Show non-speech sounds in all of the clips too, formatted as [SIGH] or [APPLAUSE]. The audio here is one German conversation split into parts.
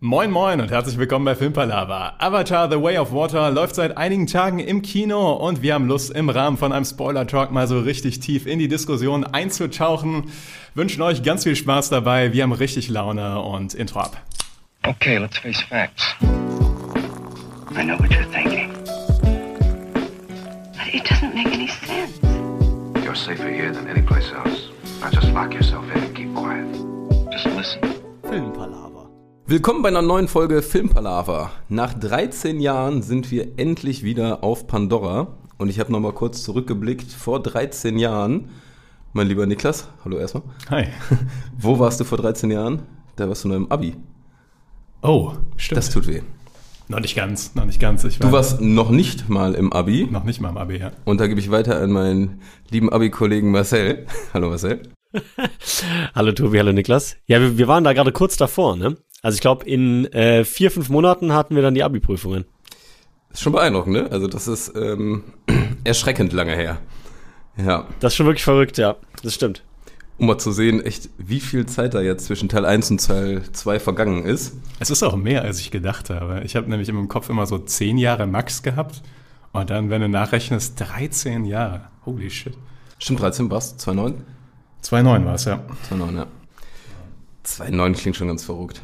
Moin moin und herzlich willkommen bei Filmpalava. Avatar The Way of Water läuft seit einigen Tagen im Kino und wir haben Lust im Rahmen von einem Spoiler-Talk mal so richtig tief in die Diskussion einzutauchen. Wünschen euch ganz viel Spaß dabei, wir haben richtig Laune und Intro ab. Okay, let's face facts. I know what you're thinking. But it doesn't make any sense. You're safer here than any place else. Now just lock yourself in and keep quiet. Just listen. Filmpalaver. Willkommen bei einer neuen Folge Filmpalaver. Nach 13 Jahren sind wir endlich wieder auf Pandora. Und ich habe nochmal kurz zurückgeblickt. Vor 13 Jahren, mein lieber Niklas, hallo erstmal. Hi. [LAUGHS] Wo warst du vor 13 Jahren? Da warst du noch im Abi. Oh, stimmt. Das tut weh. noch nicht ganz, noch nicht ganz. Ich Du warst noch nicht mal im Abi. noch nicht mal im Abi, ja. Und da gebe ich weiter an meinen lieben Abi-Kollegen Marcel. [LAUGHS] Hallo Marcel. [LAUGHS] Hallo Tobi, hallo Niklas. Ja, wir, wir waren da gerade kurz davor, ne? Also ich glaube, in äh, vier, fünf Monaten hatten wir dann die Abi-Prüfungen. Ist schon beeindruckend, ne? Also das ist ähm, [CLEARS THROAT] erschreckend lange her. Ja. Das ist schon wirklich verrückt, ja. Das stimmt. Um mal zu sehen, echt, wie viel Zeit da jetzt zwischen Teil 1 und Teil 2 vergangen ist. Es ist auch mehr, als ich gedacht habe. Ich habe nämlich im Kopf immer so 10 Jahre Max gehabt und dann, wenn du nachrechnest, 13 Jahre. Holy shit. Stimmt, 13 war's? 2,9? 2,9 war es, ja. 2,9, ja. 2,9 klingt schon ganz verrückt.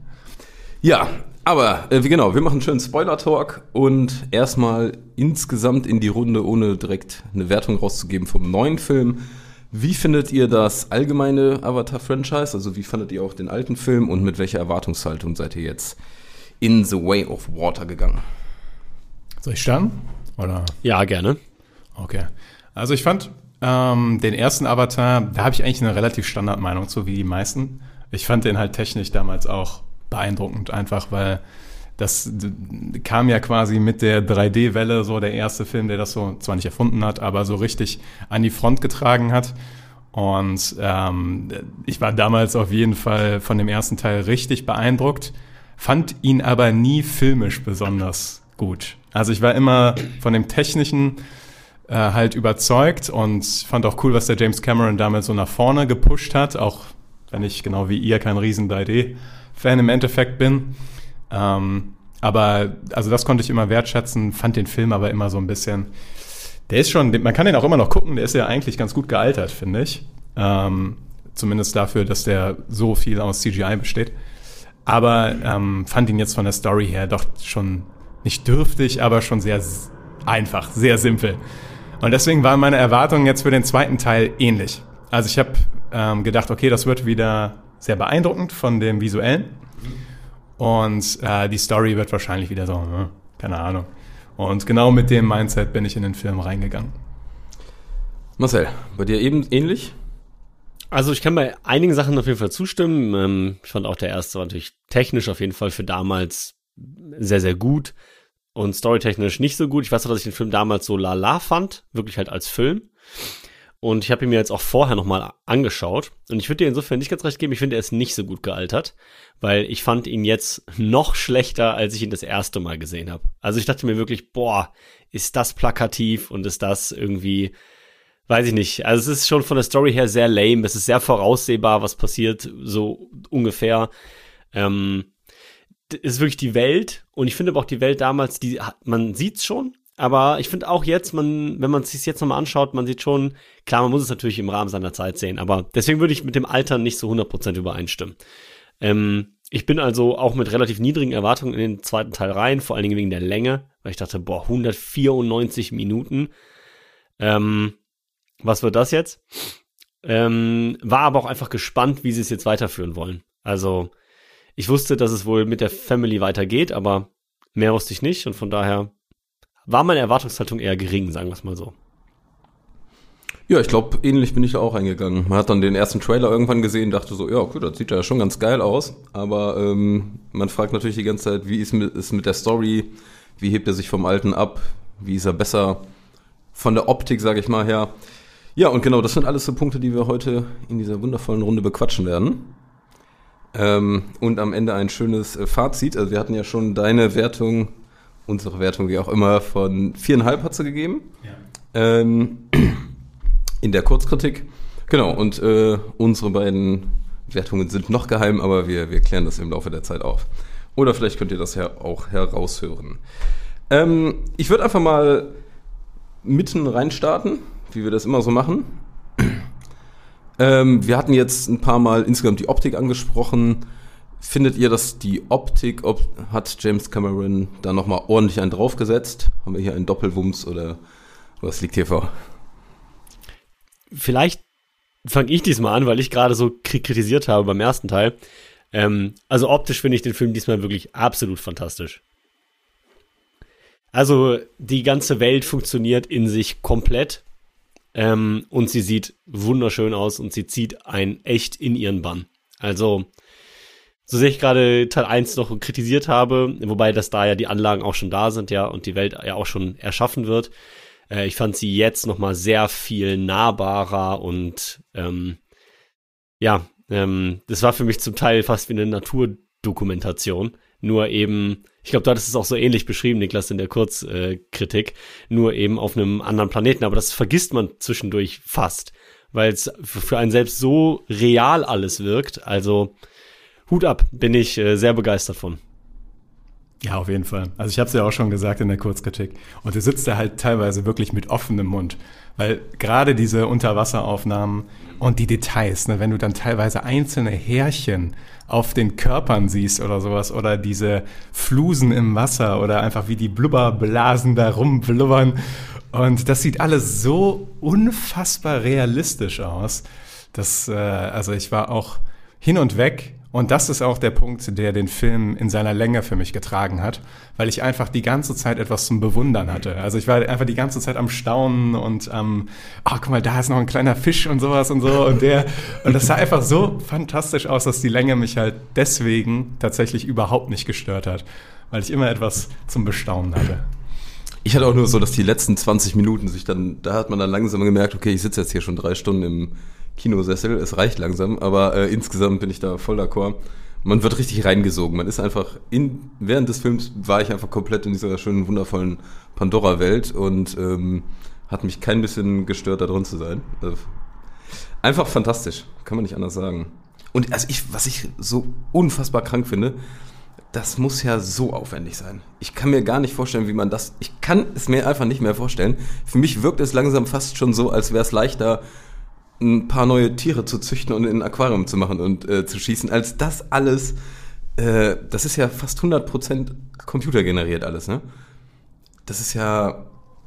[LAUGHS] ja, aber äh, wie genau, wir machen einen schönen Spoiler-Talk und erstmal insgesamt in die Runde, ohne direkt eine Wertung rauszugeben vom neuen Film. Wie findet ihr das allgemeine Avatar-Franchise? Also wie fandet ihr auch den alten Film und mit welcher Erwartungshaltung seid ihr jetzt in The Way of Water gegangen? Soll ich starten? Oder? Ja, gerne. Okay. Also ich fand ähm, den ersten Avatar, da habe ich eigentlich eine relativ Standardmeinung zu wie die meisten. Ich fand den halt technisch damals auch beeindruckend, einfach weil das kam ja quasi mit der 3D-Welle, so der erste Film, der das so zwar nicht erfunden hat, aber so richtig an die Front getragen hat. Und ähm, ich war damals auf jeden Fall von dem ersten Teil richtig beeindruckt, fand ihn aber nie filmisch besonders gut. Also ich war immer von dem technischen äh, halt überzeugt und fand auch cool, was der James Cameron damals so nach vorne gepusht hat, auch wenn ich genau wie ihr kein riesen 3D-Fan im Endeffekt bin. Ähm, aber also das konnte ich immer wertschätzen, fand den Film aber immer so ein bisschen. Der ist schon, man kann den auch immer noch gucken, der ist ja eigentlich ganz gut gealtert, finde ich. Ähm, zumindest dafür, dass der so viel aus CGI besteht. Aber ähm, fand ihn jetzt von der Story her doch schon nicht dürftig, aber schon sehr einfach, sehr simpel. Und deswegen waren meine Erwartungen jetzt für den zweiten Teil ähnlich. Also ich habe ähm, gedacht, okay, das wird wieder sehr beeindruckend von dem Visuellen. Und äh, die Story wird wahrscheinlich wieder so, hm, keine Ahnung. Und genau mit dem Mindset bin ich in den Film reingegangen. Marcel, bei dir eben ähnlich? Also ich kann bei einigen Sachen auf jeden Fall zustimmen. Ähm, ich fand auch der erste war natürlich technisch auf jeden Fall für damals sehr, sehr gut und storytechnisch nicht so gut. Ich weiß noch, dass ich den Film damals so lala fand, wirklich halt als Film. Und ich habe ihn mir jetzt auch vorher nochmal angeschaut. Und ich würde dir insofern nicht ganz recht geben, ich finde, er ist nicht so gut gealtert, weil ich fand ihn jetzt noch schlechter, als ich ihn das erste Mal gesehen habe. Also ich dachte mir wirklich, boah, ist das plakativ und ist das irgendwie, weiß ich nicht. Also es ist schon von der Story her sehr lame. Es ist sehr voraussehbar, was passiert, so ungefähr. Ähm, ist wirklich die Welt und ich finde aber auch die Welt damals, die man sieht's schon, aber ich finde auch jetzt, man, wenn man es sich jetzt nochmal anschaut, man sieht schon, klar, man muss es natürlich im Rahmen seiner Zeit sehen, aber deswegen würde ich mit dem Alter nicht so 100% übereinstimmen. Ähm, ich bin also auch mit relativ niedrigen Erwartungen in den zweiten Teil rein, vor allen Dingen wegen der Länge, weil ich dachte, boah, 194 Minuten. Ähm, was wird das jetzt? Ähm, war aber auch einfach gespannt, wie sie es jetzt weiterführen wollen. Also, ich wusste, dass es wohl mit der Family weitergeht, aber mehr wusste ich nicht und von daher war meine Erwartungshaltung eher gering, sagen wir es mal so. Ja, ich glaube, ähnlich bin ich da auch eingegangen. Man hat dann den ersten Trailer irgendwann gesehen, dachte so, ja, okay, das sieht ja schon ganz geil aus. Aber ähm, man fragt natürlich die ganze Zeit, wie ist mit, ist mit der Story, wie hebt er sich vom Alten ab, wie ist er besser von der Optik, sage ich mal, her. Ja, und genau, das sind alles so Punkte, die wir heute in dieser wundervollen Runde bequatschen werden. Ähm, und am Ende ein schönes äh, Fazit. Also wir hatten ja schon deine Wertung, unsere Wertung, wie auch immer, von viereinhalb hat sie gegeben. Ähm, [CLEARS THROAT] in der Kurzkritik. Genau, und äh, unsere beiden Wertungen sind noch geheim, aber wir, wir klären das im Laufe der Zeit auf. Oder vielleicht könnt ihr das ja auch heraushören. Ähm, ich würde einfach mal mitten reinstarten, wie wir das immer so machen. Ähm, wir hatten jetzt ein paar Mal insgesamt die Optik angesprochen. Findet ihr, dass die Optik, ob, hat James Cameron da nochmal ordentlich einen draufgesetzt? Haben wir hier einen Doppelwumms oder was liegt hier vor? Vielleicht fange ich diesmal an, weil ich gerade so kritisiert habe beim ersten Teil. Ähm, also optisch finde ich den Film diesmal wirklich absolut fantastisch. Also die ganze Welt funktioniert in sich komplett ähm, und sie sieht wunderschön aus und sie zieht einen echt in ihren Bann. Also so sehr ich gerade Teil 1 noch kritisiert habe, wobei das da ja die Anlagen auch schon da sind, ja, und die Welt ja auch schon erschaffen wird. Äh, ich fand sie jetzt noch mal sehr viel nahbarer und ähm, ja, ähm, das war für mich zum Teil fast wie eine Naturdokumentation. Nur eben, ich glaube, du hattest es auch so ähnlich beschrieben, Niklas, in der Kurzkritik, äh, nur eben auf einem anderen Planeten. Aber das vergisst man zwischendurch fast, weil es für einen selbst so real alles wirkt. Also Hut ab, bin ich äh, sehr begeistert von. Ja, auf jeden Fall. Also ich habe es ja auch schon gesagt in der Kurzkritik. Und du sitzt da halt teilweise wirklich mit offenem Mund. Weil gerade diese Unterwasseraufnahmen und die Details, ne, wenn du dann teilweise einzelne Härchen auf den Körpern siehst oder sowas oder diese Flusen im Wasser oder einfach wie die Blubberblasen da rumblubbern. Und das sieht alles so unfassbar realistisch aus. dass, äh, also ich war auch hin und weg und das ist auch der Punkt, der den Film in seiner Länge für mich getragen hat, weil ich einfach die ganze Zeit etwas zum Bewundern hatte. Also ich war einfach die ganze Zeit am Staunen und am, ähm, oh, guck mal, da ist noch ein kleiner Fisch und sowas und so und der. Und das sah einfach so fantastisch aus, dass die Länge mich halt deswegen tatsächlich überhaupt nicht gestört hat, weil ich immer etwas zum Bestaunen hatte. Ich hatte auch nur so, dass die letzten 20 Minuten sich dann, da hat man dann langsam gemerkt, okay, ich sitze jetzt hier schon drei Stunden im Kinosessel. Es reicht langsam, aber äh, insgesamt bin ich da voll d'accord. Man wird richtig reingesogen. Man ist einfach in, während des Films war ich einfach komplett in dieser schönen, wundervollen Pandora-Welt und ähm, hat mich kein bisschen gestört, da drin zu sein. Also, einfach fantastisch, kann man nicht anders sagen. Und also ich, was ich so unfassbar krank finde, das muss ja so aufwendig sein. Ich kann mir gar nicht vorstellen, wie man das. Ich kann es mir einfach nicht mehr vorstellen. Für mich wirkt es langsam fast schon so, als wäre es leichter, ein paar neue Tiere zu züchten und in ein Aquarium zu machen und äh, zu schießen, als das alles, äh, das ist ja fast 100% computergeneriert alles, ne? Das ist ja...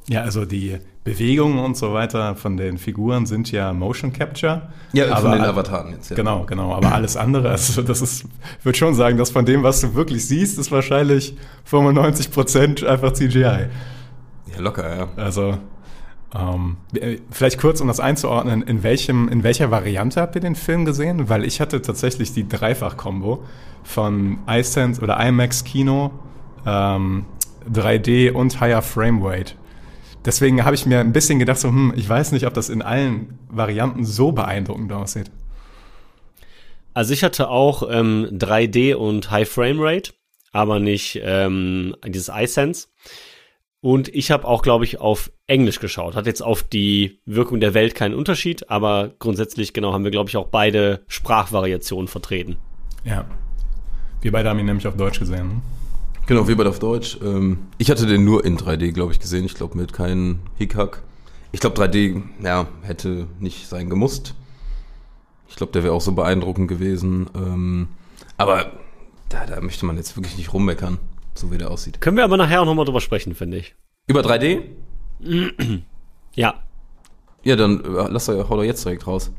Ja, also die Bewegungen und so weiter von den Figuren sind ja Motion Capture. Ja, aber von den Avataren jetzt, ja. Genau, genau. Aber alles andere, also das ist, ich würde schon sagen, dass von dem, was du wirklich siehst, ist wahrscheinlich 95% einfach CGI. Ja, locker, ja. Also ähm, äh, vielleicht kurz, um das einzuordnen, in, welchem, in welcher Variante habt ihr den Film gesehen? Weil ich hatte tatsächlich die Dreifach-Kombo von iSense oder IMAX Kino, ähm, 3D und Higher Frame Rate. Deswegen habe ich mir ein bisschen gedacht, so, hm, ich weiß nicht, ob das in allen Varianten so beeindruckend aussieht. Also ich hatte auch ähm, 3D und High Frame Rate, aber nicht ähm, dieses iSense. Und ich habe auch, glaube ich, auf Englisch geschaut. Hat jetzt auf die Wirkung der Welt keinen Unterschied, aber grundsätzlich, genau, haben wir, glaube ich, auch beide Sprachvariationen vertreten. Ja. Wir beide haben ihn nämlich auf Deutsch gesehen. Ne? Genau, wir beide auf Deutsch. Ähm, ich hatte den nur in 3D, glaube ich, gesehen. Ich glaube, mit keinem Hickhack. Ich glaube, 3D, ja, hätte nicht sein gemusst. Ich glaube, der wäre auch so beeindruckend gewesen. Ähm, aber da, da möchte man jetzt wirklich nicht rummeckern so wie der aussieht. Können wir aber nachher auch nochmal drüber sprechen, finde ich. Über 3D? [CLEARS THROAT] ja. Ja, dann lass doch, hau doch jetzt direkt raus.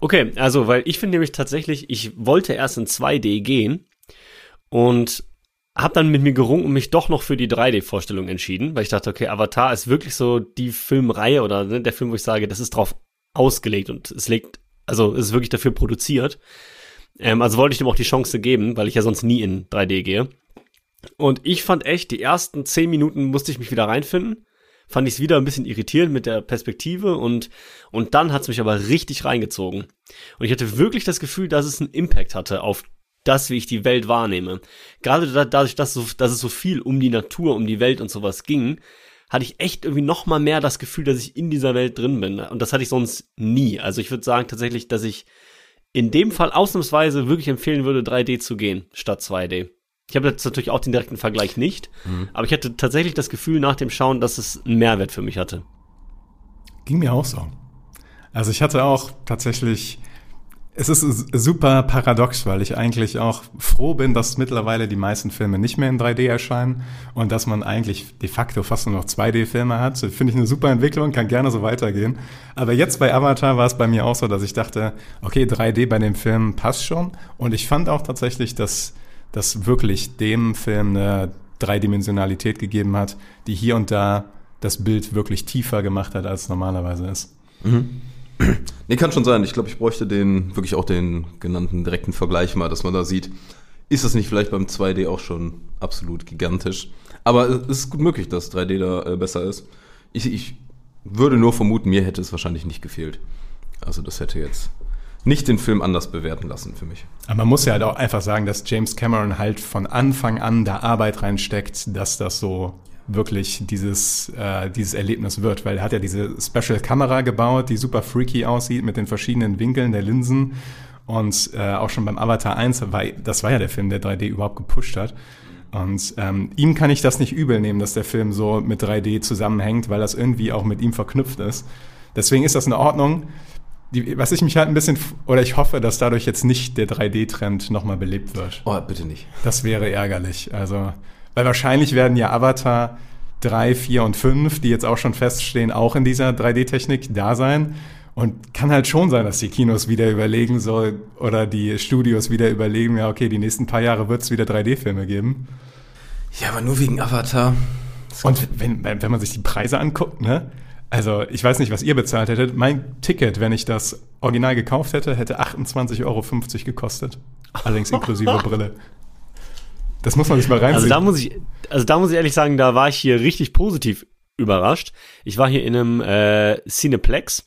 Okay, also, weil ich finde nämlich tatsächlich, ich wollte erst in 2D gehen und habe dann mit mir gerungen und mich doch noch für die 3D-Vorstellung entschieden, weil ich dachte, okay, Avatar ist wirklich so die Filmreihe oder ne, der Film, wo ich sage, das ist drauf ausgelegt und es legt, also es ist wirklich dafür produziert. Ähm, also wollte ich dem auch die Chance geben, weil ich ja sonst nie in 3D gehe. Und ich fand echt, die ersten zehn Minuten musste ich mich wieder reinfinden. Fand ich es wieder ein bisschen irritierend mit der Perspektive und, und dann hat es mich aber richtig reingezogen. Und ich hatte wirklich das Gefühl, dass es einen Impact hatte auf das, wie ich die Welt wahrnehme. Gerade da, dadurch, dass, so, dass es so viel um die Natur, um die Welt und sowas ging, hatte ich echt irgendwie noch mal mehr das Gefühl, dass ich in dieser Welt drin bin. Und das hatte ich sonst nie. Also ich würde sagen tatsächlich, dass ich in dem Fall ausnahmsweise wirklich empfehlen würde, 3D zu gehen statt 2D. Ich habe jetzt natürlich auch den direkten Vergleich nicht, aber ich hatte tatsächlich das Gefühl nach dem Schauen, dass es einen Mehrwert für mich hatte. Ging mir auch so. Also ich hatte auch tatsächlich, es ist super paradox, weil ich eigentlich auch froh bin, dass mittlerweile die meisten Filme nicht mehr in 3D erscheinen und dass man eigentlich de facto fast nur noch 2D-Filme hat. Finde ich eine super Entwicklung, kann gerne so weitergehen. Aber jetzt bei Avatar war es bei mir auch so, dass ich dachte, okay, 3D bei dem Film passt schon. Und ich fand auch tatsächlich, dass das wirklich dem Film eine Dreidimensionalität gegeben hat, die hier und da das Bild wirklich tiefer gemacht hat, als es normalerweise ist. Nee, kann schon sein. Ich glaube, ich bräuchte den, wirklich auch den genannten direkten Vergleich mal, dass man da sieht, ist das nicht vielleicht beim 2D auch schon absolut gigantisch. Aber es ist gut möglich, dass 3D da äh, besser ist. Ich, ich würde nur vermuten, mir hätte es wahrscheinlich nicht gefehlt. Also das hätte jetzt nicht den Film anders bewerten lassen für mich. Aber man muss ja halt auch einfach sagen, dass James Cameron halt von Anfang an da Arbeit reinsteckt, dass das so wirklich dieses, äh, dieses Erlebnis wird, weil er hat ja diese Special Kamera gebaut, die super freaky aussieht mit den verschiedenen Winkeln der Linsen und äh, auch schon beim Avatar 1, war, das war ja der Film, der 3D überhaupt gepusht hat. Und ähm, ihm kann ich das nicht übel nehmen, dass der Film so mit 3D zusammenhängt, weil das irgendwie auch mit ihm verknüpft ist. Deswegen ist das in Ordnung. Die, was ich mich halt ein bisschen, oder ich hoffe, dass dadurch jetzt nicht der 3D-Trend nochmal belebt wird. Oh, bitte nicht. Das wäre ärgerlich. Also, weil wahrscheinlich werden ja Avatar 3, 4 und 5, die jetzt auch schon feststehen, auch in dieser 3D-Technik da sein. Und kann halt schon sein, dass die Kinos wieder überlegen soll oder die Studios wieder überlegen, ja, okay, die nächsten paar Jahre wird es wieder 3D-Filme geben. Ja, aber nur wegen Avatar. Und wenn, wenn man sich die Preise anguckt, ne? Also, ich weiß nicht, was ihr bezahlt hättet. Mein Ticket, wenn ich das Original gekauft hätte, hätte 28,50 Euro gekostet. Allerdings inklusive [LAUGHS] Brille. Das muss man sich mal reinziehen. Also da muss ich, also da muss ich ehrlich sagen, da war ich hier richtig positiv überrascht. Ich war hier in einem äh, Cineplex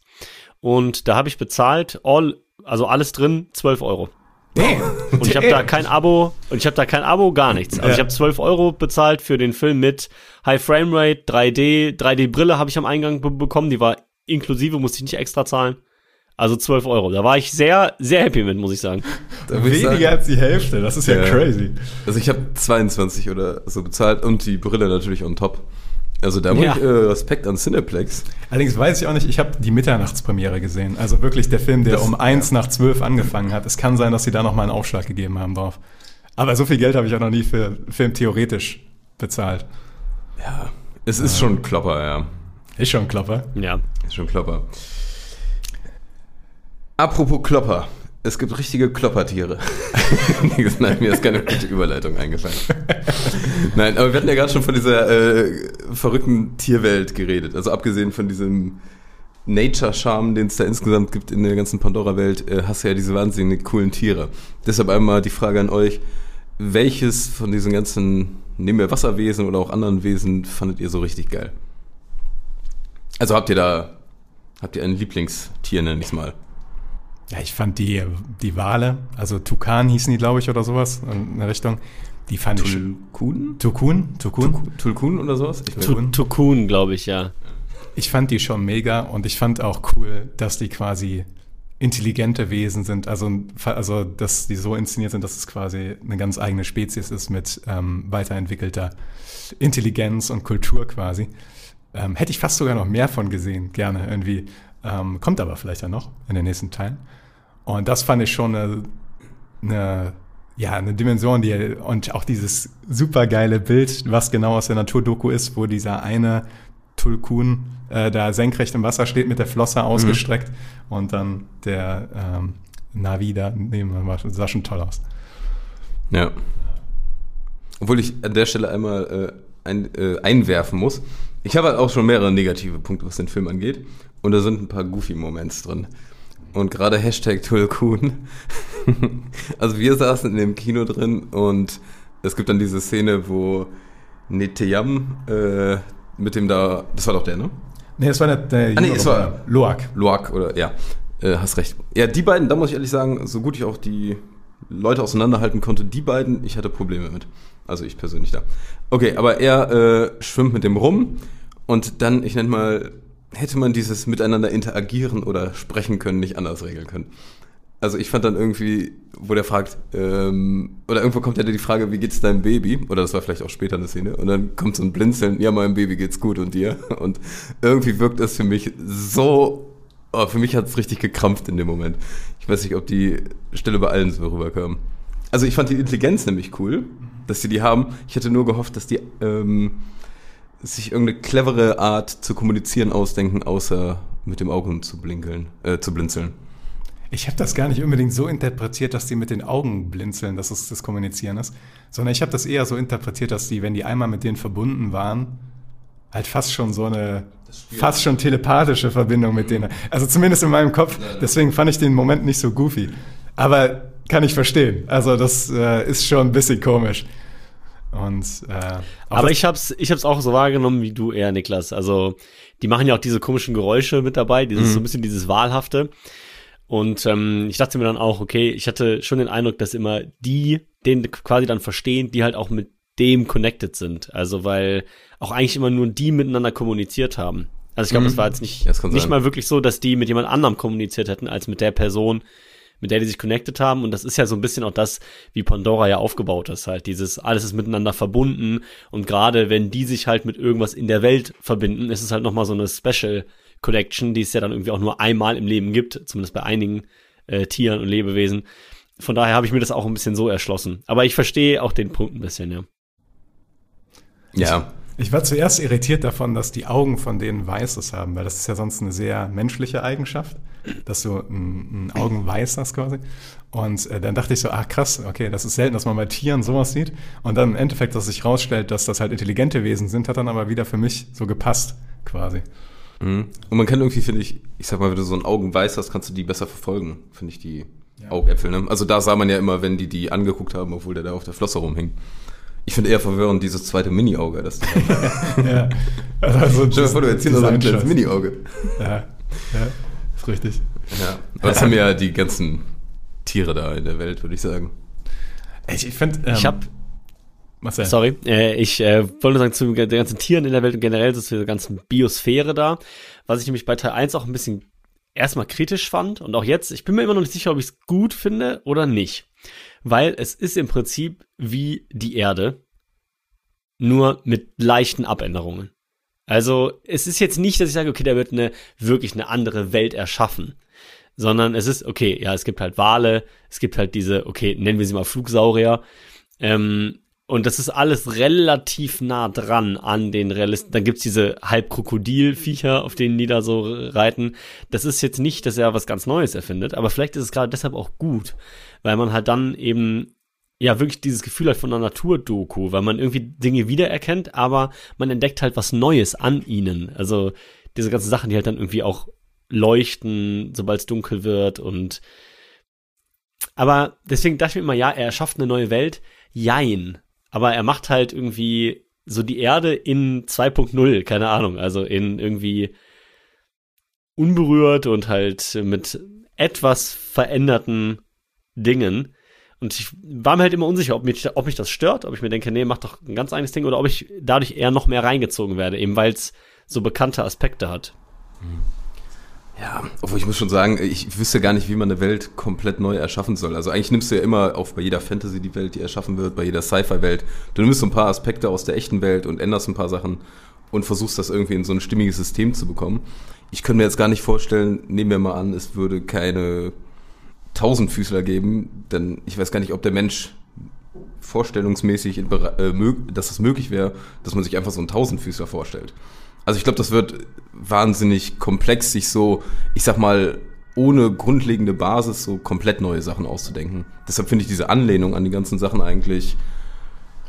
und da habe ich bezahlt, all, also alles drin, 12 Euro. [LAUGHS] Und ich habe da kein Abo, und ich habe da kein Abo, gar nichts. Also Ja. ich habe 12 Euro bezahlt für den Film mit High Framerate, 3D, 3D-Brille habe ich am Eingang be bekommen, die war inklusive, musste ich nicht extra zahlen. Also 12 Euro. Da war ich sehr, sehr happy mit, muss ich sagen. [LAUGHS] Da würd ich Weniger sagen- als die Hälfte, das ist ja, Ja. crazy. Also ich habe 22 oder so bezahlt und die Brille natürlich on top. Also da muss Ja. ich äh, Respekt an Cineplex. Allerdings weiß ich auch nicht, ich habe die Mitternachtspremiere gesehen. Also wirklich der Film, der Das- um eins nach zwölf angefangen hat. Es kann sein, dass sie da nochmal einen Aufschlag gegeben haben drauf. Aber so viel Geld habe ich auch noch nie für Film theoretisch bezahlt. Ja, es ist schon Klopper, ja. Ist schon ein Klopper. Ja. Ist schon Klopper. Apropos Klopper. Es gibt richtige Kloppertiere. [LAUGHS] Nein, mir ist keine gute Überleitung eingefallen. Nein, aber wir hatten ja gerade schon von dieser äh, verrückten Tierwelt geredet. Also abgesehen von diesem Nature-Charme, den es da insgesamt gibt in der ganzen Pandora-Welt, äh, hast du ja diese wahnsinnig coolen Tiere. Deshalb einmal die Frage an euch. Welches von diesen ganzen, nehmen wir Wasserwesen oder auch anderen Wesen, fandet ihr so richtig geil? Also habt ihr da, habt ihr ein Lieblingstier, nenn ich's mal? Ja, ich fand die, die Wale, also Tukan hießen die, glaube ich, oder sowas in der Richtung. Die fand ich schon. Tulkun? Tukun? Tukun? Tulkun oder sowas? Ich Tu- weiß- Tukun, glaube ich, ja. Ich fand die schon mega und ich fand auch cool, dass die quasi intelligente Wesen sind. Also, also dass die so inszeniert sind, dass es quasi eine ganz eigene Spezies ist mit ähm, weiterentwickelter Intelligenz und Kultur quasi. Ähm, hätte ich fast sogar noch mehr von gesehen, gerne irgendwie. Ähm, kommt aber vielleicht ja noch in den nächsten Teilen. Und das fand ich schon eine, eine, ja, eine Dimension, die und auch dieses supergeile Bild, was genau aus der Naturdoku ist, wo dieser eine Tulkun äh, da senkrecht im Wasser steht mit der Flosse ausgestreckt und dann der ähm, Navi da neben war, sah schon toll aus. Ja. Obwohl ich an der Stelle einmal äh, ein, äh, einwerfen muss. Ich habe halt auch schon mehrere negative Punkte, was den Film angeht. Und da sind ein paar Goofy-Moments drin. Und gerade Hashtag Tulkun. [LAUGHS] also wir saßen in dem Kino drin und es gibt dann diese Szene, wo Neteyam äh, mit dem da, das war doch der, ne? Nee, es war der, der Ah, nee, es war-. Loak. Loak oder ja, äh, hast recht. Ja, die beiden, da muss ich ehrlich sagen, so gut ich auch die Leute auseinanderhalten konnte, die beiden, ich hatte Probleme mit. Also ich persönlich da. Okay, aber er äh, schwimmt mit dem rum und dann, ich nenne mal, hätte man dieses miteinander interagieren oder sprechen können nicht anders regeln können. Also ich fand dann irgendwie, wo der fragt, ähm, oder irgendwo kommt ja die Frage, wie geht's deinem Baby? Oder das war vielleicht auch später eine Szene. Und dann kommt so ein Blinzeln, ja, meinem Baby geht's gut und dir. Und irgendwie wirkt das für mich so, oh, für mich hat's richtig gekrampft in dem Moment. Ich weiß nicht, ob die Stelle bei allen so rüberkam. Also ich fand die Intelligenz nämlich cool, dass sie die haben. Ich hätte nur gehofft, dass die ähm, sich irgendeine clevere Art zu kommunizieren ausdenken, außer mit dem Augen zu blinkeln, äh, zu blinzeln. Ich habe das gar nicht unbedingt so interpretiert, dass die mit den Augen blinzeln, dass es das Kommunizieren ist, sondern ich habe das eher so interpretiert, dass die, wenn die einmal mit denen verbunden waren, halt fast schon so eine, fast schon telepathische Verbindung mit denen. Also zumindest in meinem Kopf. Deswegen fand ich den Moment nicht so goofy. Aber kann ich verstehen. Also das äh, ist schon ein bisschen komisch. Und, äh, Aber ich hab's, ich hab's auch so wahrgenommen wie du eher, Niklas. Also die machen ja auch diese komischen Geräusche mit dabei, dieses Mhm. so ein bisschen dieses Wahlhafte. Und ähm, ich dachte mir dann auch, okay, ich hatte schon den Eindruck, dass immer die den quasi dann verstehen, die halt auch mit dem connected sind. Also weil auch eigentlich immer nur die miteinander kommuniziert haben. Also ich glaube, Mhm. es war jetzt nicht, nicht sein. mal wirklich so, dass die mit jemand anderem kommuniziert hätten, als mit der Person, mit der die sich connected haben. Und das ist ja so ein bisschen auch das, wie Pandora ja aufgebaut ist. Halt dieses, alles ist miteinander verbunden. Und gerade wenn die sich halt mit irgendwas in der Welt verbinden, ist es halt nochmal so eine Special Collection, die es ja dann irgendwie auch nur einmal im Leben gibt, zumindest bei einigen äh, Tieren und Lebewesen. Von daher habe ich mir das auch ein bisschen so erschlossen. Aber ich verstehe auch den Punkt ein bisschen, ja. Ja, Ich war zuerst irritiert davon, dass die Augen von denen Weißes haben, weil das ist ja sonst eine sehr menschliche Eigenschaft, dass du ein, ein Augenweiß hast quasi. Und äh, dann dachte ich so, ach krass, okay, das ist selten, dass man bei Tieren sowas sieht. Und dann im Endeffekt, dass sich rausstellt, dass das halt intelligente Wesen sind, hat dann aber wieder für mich so gepasst, quasi. Mhm. Und man kann irgendwie, finde ich, ich sag mal, wenn du so ein Augenweiß hast, kannst du die besser verfolgen, finde ich, die Augäpfel. Ne? Also da sah man ja immer, wenn die die angeguckt haben, obwohl der da auf der Flosse rumhing. Ich finde eher verwirrend dieses zweite Mini-Auge. Das [LAUGHS] Ja. Also, Stell dir vor, du erzählst so ein kleines. Mini-Auge. Ja, ja, ist richtig. Ja. Aber das haben ja die ganzen Tiere da in der Welt, würde ich sagen. Ich, ich finde, ähm, Ich habe Marcel, Sorry, äh, ich äh, wollte nur sagen, zu den ganzen Tieren in der Welt und generell zu der ganzen Biosphäre da, was ich nämlich bei Teil 1 auch ein bisschen erstmal kritisch fand und auch jetzt, ich bin mir immer noch nicht sicher, ob ich es gut finde oder nicht. Weil es ist im Prinzip wie die Erde, nur mit leichten Abänderungen. Also es ist jetzt nicht, dass ich sage, okay, da wird eine wirklich eine andere Welt erschaffen, sondern es ist, okay, ja, es gibt halt Wale, es gibt halt diese, okay, nennen wir sie mal Flugsaurier, ähm, und das ist alles relativ nah dran an den Realisten. Dann gibt's diese Halbkrokodilviecher, auf denen die da so reiten. Das ist jetzt nicht, dass er was ganz Neues erfindet, aber vielleicht ist es gerade deshalb auch gut, weil man halt dann eben ja wirklich dieses Gefühl hat von einer Naturdoku, weil man irgendwie Dinge wiedererkennt, aber man entdeckt halt was Neues an ihnen. Also diese ganzen Sachen, die halt dann irgendwie auch leuchten, sobald es dunkel wird und aber deswegen dachte ich mir immer, ja, er erschafft eine neue Welt. Jein. Aber er macht halt irgendwie so die Erde in 2.0, keine Ahnung, also in irgendwie unberührt und halt mit etwas veränderten Dingen. Und ich war mir halt immer unsicher, ob mich, ob mich das stört, ob ich mir denke, nee, mach doch ein ganz eigenes Ding, oder ob ich dadurch eher noch mehr reingezogen werde, eben weil es so bekannte Aspekte hat. Ja, obwohl ich muss schon sagen, ich wüsste gar nicht, wie man eine Welt komplett neu erschaffen soll. Also eigentlich nimmst du ja immer auf bei jeder Fantasy die Welt, die erschaffen wird, bei jeder Sci-Fi-Welt. Du nimmst so ein paar Aspekte aus der echten Welt und änderst ein paar Sachen und versuchst das irgendwie in so ein stimmiges System zu bekommen. Ich könnte mir jetzt gar nicht vorstellen, nehmen wir mal an, es würde keine Tausendfüßler geben, denn ich weiß gar nicht, ob der Mensch vorstellungsmäßig, in, äh, dass es möglich wäre, dass man sich einfach so einen Tausendfüßler vorstellt. Also ich glaube, das wird wahnsinnig komplex, sich so, ich sag mal, ohne grundlegende Basis so komplett neue Sachen auszudenken. Deshalb finde ich diese Anlehnung an die ganzen Sachen eigentlich.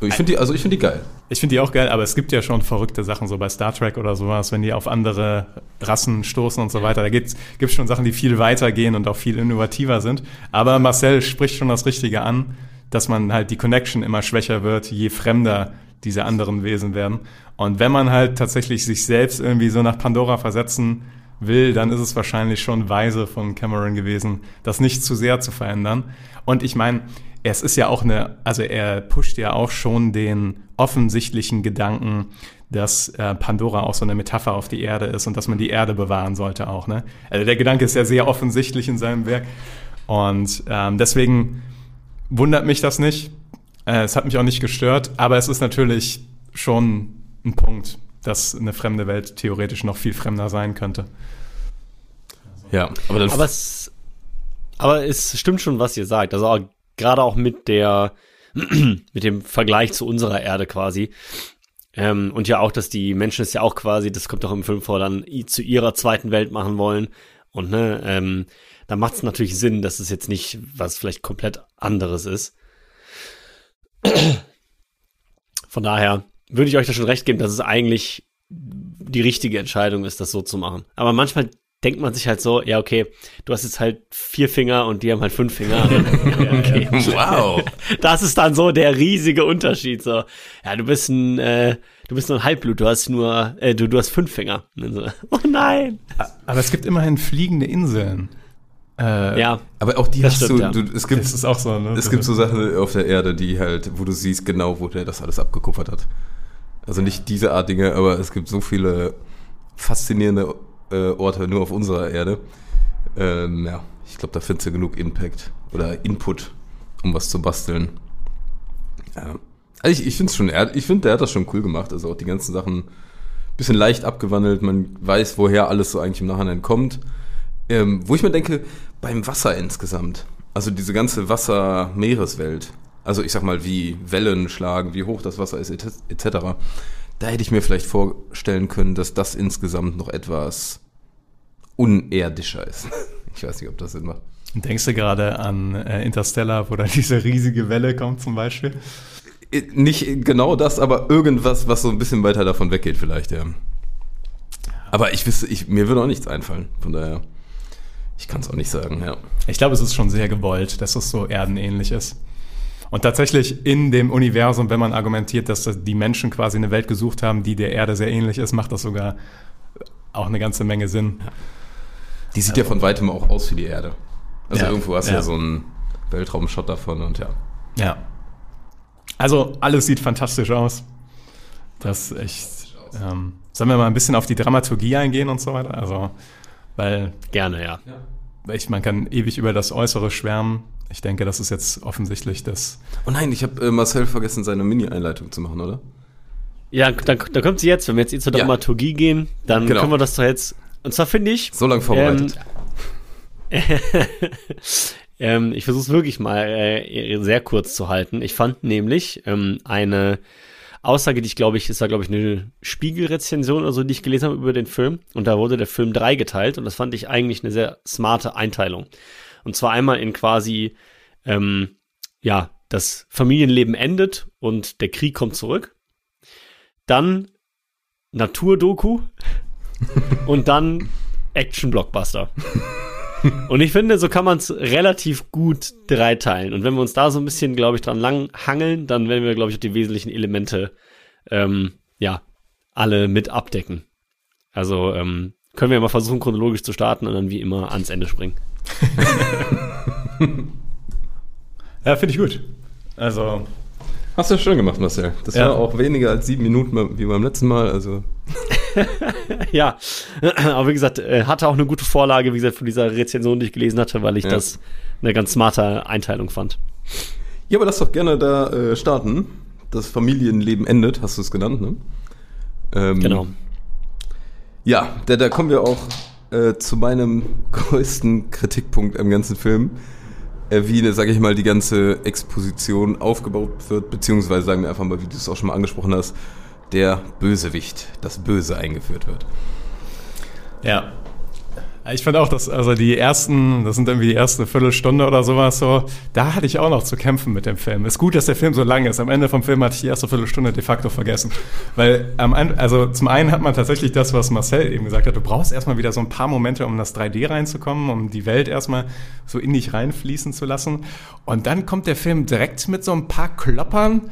Ich finde die, also ich die geil. Ich finde die auch geil, aber es gibt ja schon verrückte Sachen, so bei Star Trek oder sowas, wenn die auf andere Rassen stoßen und so weiter. Da gibt es schon Sachen, die viel weiter gehen und auch viel innovativer sind. Aber Marcel spricht schon das Richtige an, dass man halt die Connection immer schwächer wird, je fremder diese anderen Wesen werden. Und wenn man halt tatsächlich sich selbst irgendwie so nach Pandora versetzen will, dann ist es wahrscheinlich schon weise von Cameron gewesen, das nicht zu sehr zu verändern. Und ich meine, es ist ja auch eine, also er pusht ja auch schon den offensichtlichen Gedanken, dass äh, Pandora auch so eine Metapher auf die Erde ist und dass man die Erde bewahren sollte auch. Ne? Also der Gedanke ist ja sehr offensichtlich in seinem Werk. Und ähm, deswegen wundert mich das nicht. Äh, es hat mich auch nicht gestört, aber es ist natürlich schon ein Punkt, dass eine fremde Welt theoretisch noch viel fremder sein könnte. Ja, aber dann Aber es, aber es stimmt schon, was ihr sagt. Also auch, gerade auch mit der, [CLEARS THROAT] mit dem Vergleich zu unserer Erde quasi. Ähm, und ja auch, dass die Menschen es ja auch quasi, das kommt auch im Film vor, dann zu ihrer zweiten Welt machen wollen. Und ne, ähm, da macht es natürlich Sinn, dass es jetzt nicht was vielleicht komplett anderes ist. [CLEARS THROAT] Von daher würde ich euch da schon recht geben, dass es eigentlich die richtige Entscheidung ist, das so zu machen. Aber manchmal denkt man sich halt so, ja, okay, du hast jetzt halt vier Finger und die haben halt fünf Finger. [LAUGHS] [LAUGHS] okay. wow. Das ist dann so der riesige Unterschied. So, ja, du bist ein, äh, du bist nur ein Halbblut, du hast nur, äh, du, du hast fünf Finger. So, [LAUGHS] oh nein. Aber es gibt immerhin fliegende Inseln. Äh, Ja, Aber auch die Das hast stimmt, du, ja. du, es gibt, Das ist auch so, ne? es gibt so Sachen auf der Erde, die halt, wo du siehst genau, wo der das alles abgekupfert hat. Also nicht diese Art Dinge, aber es gibt so viele faszinierende äh, Orte nur auf unserer Erde. Ähm, ja, ich glaube, da findest du genug Impact oder Input, um was zu basteln. Ja. Also ich, ich finde schon, er- ich finde, der hat das schon cool gemacht. Also auch die ganzen Sachen bisschen leicht abgewandelt. Man weiß, woher alles so eigentlich im Nachhinein kommt. Ähm, wo ich mir denke, beim Wasser insgesamt, also diese ganze Wasser-Meereswelt, also ich sag mal, wie Wellen schlagen, wie hoch das Wasser ist, et- etc., da hätte ich mir vielleicht vorstellen können, dass das insgesamt noch etwas unerdischer ist. [LAUGHS] Ich weiß nicht, ob das Sinn macht. Denkst du gerade an äh, Interstellar, wo da [LAUGHS] diese riesige Welle kommt zum Beispiel? Äh, Nicht genau das, aber irgendwas, was so ein bisschen weiter davon weggeht vielleicht, ja. Aber ich wüsste, ich, mir würde auch nichts einfallen, von daher, ich kann es auch nicht sagen, ja. Ich glaube, es ist schon sehr gewollt, dass es so erdenähnlich ist. Und tatsächlich in dem Universum, wenn man argumentiert, dass das die Menschen quasi eine Welt gesucht haben, die der Erde sehr ähnlich ist, macht das sogar auch eine ganze Menge Sinn. Die sieht ja von weitem auch aus wie die Erde. Also Ja, irgendwo hast du ja. ja so einen Weltraumshot davon und ja. Ja. Also alles sieht fantastisch aus. Das ist echt. Ähm, sollen wir mal ein bisschen auf die Dramaturgie eingehen und so weiter? Also, weil gerne, ja. ich, man kann ewig über das Äußere schwärmen. Ich denke, das ist jetzt offensichtlich das. Oh nein, ich habe äh, Marcel vergessen, seine Mini-Einleitung zu machen, oder? Ja, dann, dann kommt sie jetzt, wenn wir jetzt eh zur Ja. Dramaturgie gehen, dann Genau. können wir das doch jetzt, und zwar finde ich, So lange vorbereitet. ähm, [LAUGHS] ich versuche es wirklich mal äh, sehr kurz zu halten. Ich fand nämlich ähm, eine Aussage, die ich glaube ich, ist da glaube ich eine Spiegelrezension oder so, die ich gelesen habe über den Film. Und da wurde der Film dreigeteilt und das fand ich eigentlich eine sehr smarte Einteilung. Und zwar einmal in quasi, ähm, ja, das Familienleben endet und der Krieg kommt zurück. Dann Naturdoku [LAUGHS] und dann Action-Blockbuster. Und ich finde, so kann man es relativ gut dreiteilen. Und wenn wir uns da so ein bisschen, glaube ich, dran lang hangeln, dann werden wir, glaube ich, auch die wesentlichen Elemente, ähm, ja, alle mit abdecken. Also ähm, können wir mal versuchen, chronologisch zu starten und dann wie immer ans Ende springen. Ja, finde ich gut. Also, Hast du schön gemacht, Marcel. Das Ja. war auch weniger als sieben Minuten wie beim letzten Mal. Also [LAUGHS] ja, aber wie gesagt, äh, hatte auch eine gute Vorlage, wie gesagt, von dieser Rezension, die ich gelesen hatte, weil ich Ja. das eine ganz smarte Einteilung fand. Ja, aber lass doch gerne da äh, starten. Das Familienleben endet, hast du es genannt, ne? Ähm, Genau. Ja, da, da kommen wir auch äh, zu meinem [LAUGHS] größten Kritikpunkt am ganzen Film. Äh, wie, sage ich mal, die ganze Exposition aufgebaut wird, beziehungsweise sagen wir einfach mal, wie du es auch schon mal angesprochen hast, der Bösewicht, das Böse eingeführt wird. ja. Ich fand auch, dass, also die ersten, das sind irgendwie die erste Viertelstunde oder sowas so, da hatte ich auch noch zu kämpfen mit dem Film. Ist gut, dass der Film so lang ist. Am Ende vom Film hatte ich die erste Viertelstunde de facto vergessen. Weil am also zum einen hat man tatsächlich das, was Marcel eben gesagt hat, du brauchst erstmal wieder so ein paar Momente, um das 3D reinzukommen, um die Welt erstmal so in dich reinfließen zu lassen. Und dann kommt der Film direkt mit so ein paar Kloppern,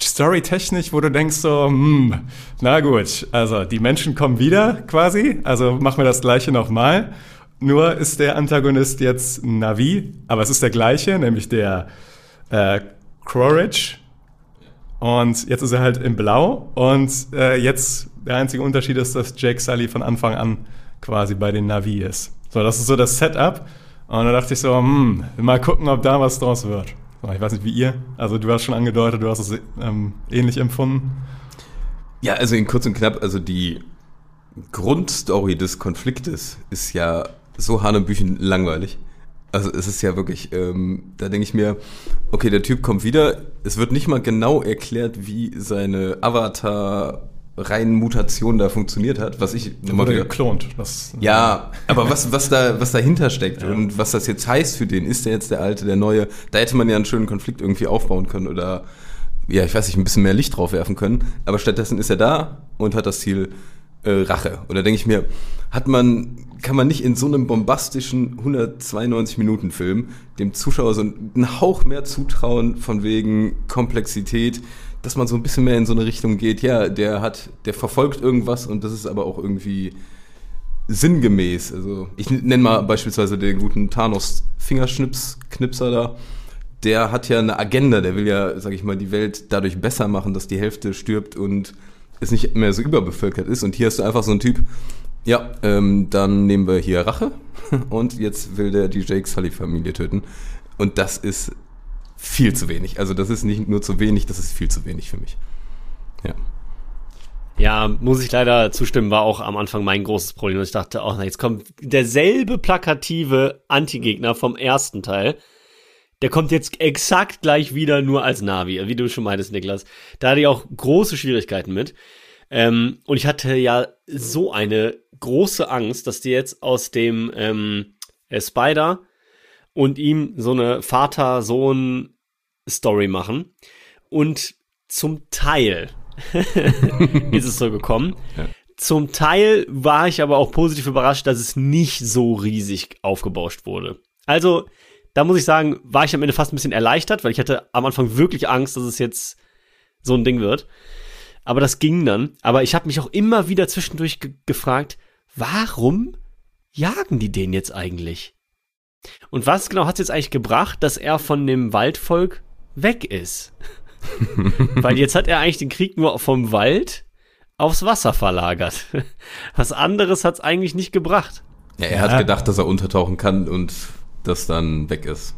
storytechnisch, wo du denkst so, hm, na gut, also die Menschen kommen wieder quasi, also machen wir das gleiche nochmal. Nur ist der Antagonist jetzt Navi, aber es ist der gleiche, nämlich der äh, Quaritch. Und jetzt ist er halt in Blau. Und äh, jetzt der einzige Unterschied ist, dass Jake Sully von Anfang an quasi bei den Navi ist. So, das ist so das Setup. Und da dachte ich so, hm, mal gucken, ob da was draus wird. Ich weiß nicht, wie ihr. Also du hast schon angedeutet, du hast es ähm, ähnlich empfunden. Ja, also in kurz und knapp, also die Grundstory des Konfliktes ist ja so hanebüchen langweilig. Also es ist ja wirklich, ähm, da denke ich mir, okay, der Typ kommt wieder, es wird nicht mal genau erklärt, wie seine Avatar reinen Mutation da funktioniert hat, was ich Der wurde geklont. Das, ja, aber was, was da, was dahinter steckt und was das jetzt heißt für den, ist der jetzt der alte, der neue, da hätte man ja einen schönen Konflikt irgendwie aufbauen können oder, ja, ich weiß nicht, ein bisschen mehr Licht drauf werfen können, aber stattdessen ist er da und hat das Ziel äh, Rache. Und da denke ich mir, hat man, kann man nicht in so einem bombastischen 192 Minuten Film dem Zuschauer so einen Hauch mehr zutrauen von wegen Komplexität, dass man so ein bisschen mehr in so eine Richtung geht, ja, der hat, der verfolgt irgendwas und das ist aber auch irgendwie sinngemäß. Also ich nenne mal beispielsweise den guten Thanos Fingerschnips-Knipser da. Der hat ja eine Agenda, der will ja, sag ich mal, die Welt dadurch besser machen, dass die Hälfte stirbt und es nicht mehr so überbevölkert ist. Und hier hast du einfach so einen Typ, ja, ähm, dann nehmen wir hier Rache [LAUGHS] und jetzt will der die Jake Sully-Familie töten. Und das ist viel zu wenig. Also das ist nicht nur zu wenig, das ist viel zu wenig für mich. Ja. Ja, muss ich leider zustimmen, war auch am Anfang mein großes Problem. Ich dachte, oh, jetzt kommt derselbe plakative Anti-Gegner vom ersten Teil. Der kommt jetzt exakt gleich wieder nur als Navi, wie du schon meintest, Niklas. Da hatte ich auch große Schwierigkeiten mit. Ähm, und ich hatte ja so eine große Angst, dass die jetzt aus dem ähm, äh, Spider und ihm so eine Vater-Sohn-Story machen. Und zum Teil [LAUGHS] ist es so gekommen. Ja. Zum Teil war ich aber auch positiv überrascht, dass es nicht so riesig aufgebauscht wurde. Also, da muss ich sagen, war ich am Ende fast ein bisschen erleichtert, weil ich hatte am Anfang wirklich Angst, dass es jetzt so ein Ding wird. Aber das ging dann. Aber ich habe mich auch immer wieder zwischendurch ge gefragt, warum jagen die den jetzt eigentlich? Und was genau hat es jetzt eigentlich gebracht, dass er von dem Waldvolk weg ist? [LAUGHS] Weil jetzt hat er eigentlich den Krieg nur vom Wald aufs Wasser verlagert. [LAUGHS] Was anderes hat es eigentlich nicht gebracht. ja er hat Ja. gedacht, dass er untertauchen kann und das dann weg ist.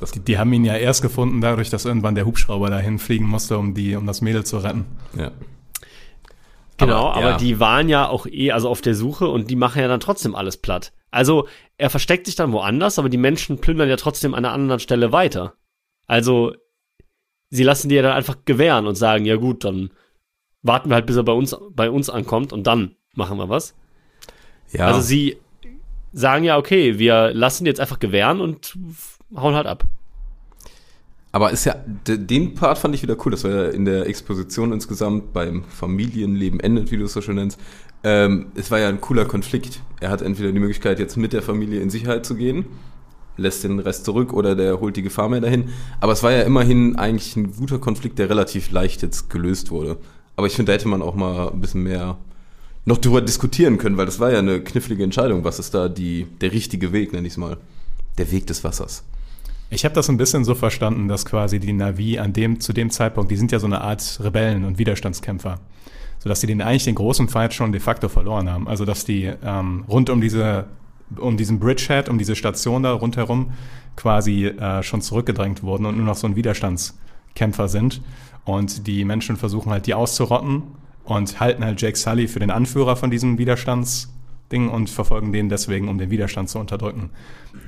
Das, Die, die haben ihn ja erst gefunden, dadurch, dass irgendwann der Hubschrauber dahin fliegen musste, um, die, um das Mädel zu retten. ja. Genau, Aber, aber, ja. die waren ja auch eh also auf der Suche und die machen ja dann trotzdem alles platt. Also er versteckt sich dann woanders, aber die Menschen plündern ja trotzdem an einer anderen Stelle weiter. Also sie lassen die ja dann einfach gewähren und sagen, ja gut, dann warten wir halt, bis er bei uns, bei uns ankommt und dann machen wir was. ja. Also sie sagen ja, okay, wir lassen jetzt einfach gewähren und hauen halt ab. Aber ist ja, de- den Part fand ich wieder cool, dass wir in der Exposition insgesamt beim Familienleben endet, wie du es so schön nennst. Ähm, es war ja ein cooler Konflikt. Er hat entweder die Möglichkeit, jetzt mit der Familie in Sicherheit zu gehen, lässt den Rest zurück oder der holt die Gefahr mehr dahin. Aber es war ja immerhin eigentlich ein guter Konflikt, der relativ leicht jetzt gelöst wurde. Aber ich finde, da hätte man auch mal ein bisschen mehr noch drüber diskutieren können, weil das war ja eine knifflige Entscheidung. Was ist da die, der richtige Weg, nenne ich es mal? Der Weg des Wassers. Ich habe das ein bisschen so verstanden, dass quasi die Navi an dem, zu dem Zeitpunkt, die sind ja so eine Art Rebellen und Widerstandskämpfer, sodass die den eigentlich den großen Fight schon de facto verloren haben. Also dass die ähm, rund um diese, um diesen Bridgehead, um diese Station da rundherum quasi äh, schon zurückgedrängt wurden und nur noch so ein Widerstandskämpfer sind. Und die Menschen versuchen halt die auszurotten und halten halt Jake Sully für den Anführer von diesem Widerstandsding und verfolgen den deswegen, um den Widerstand zu unterdrücken.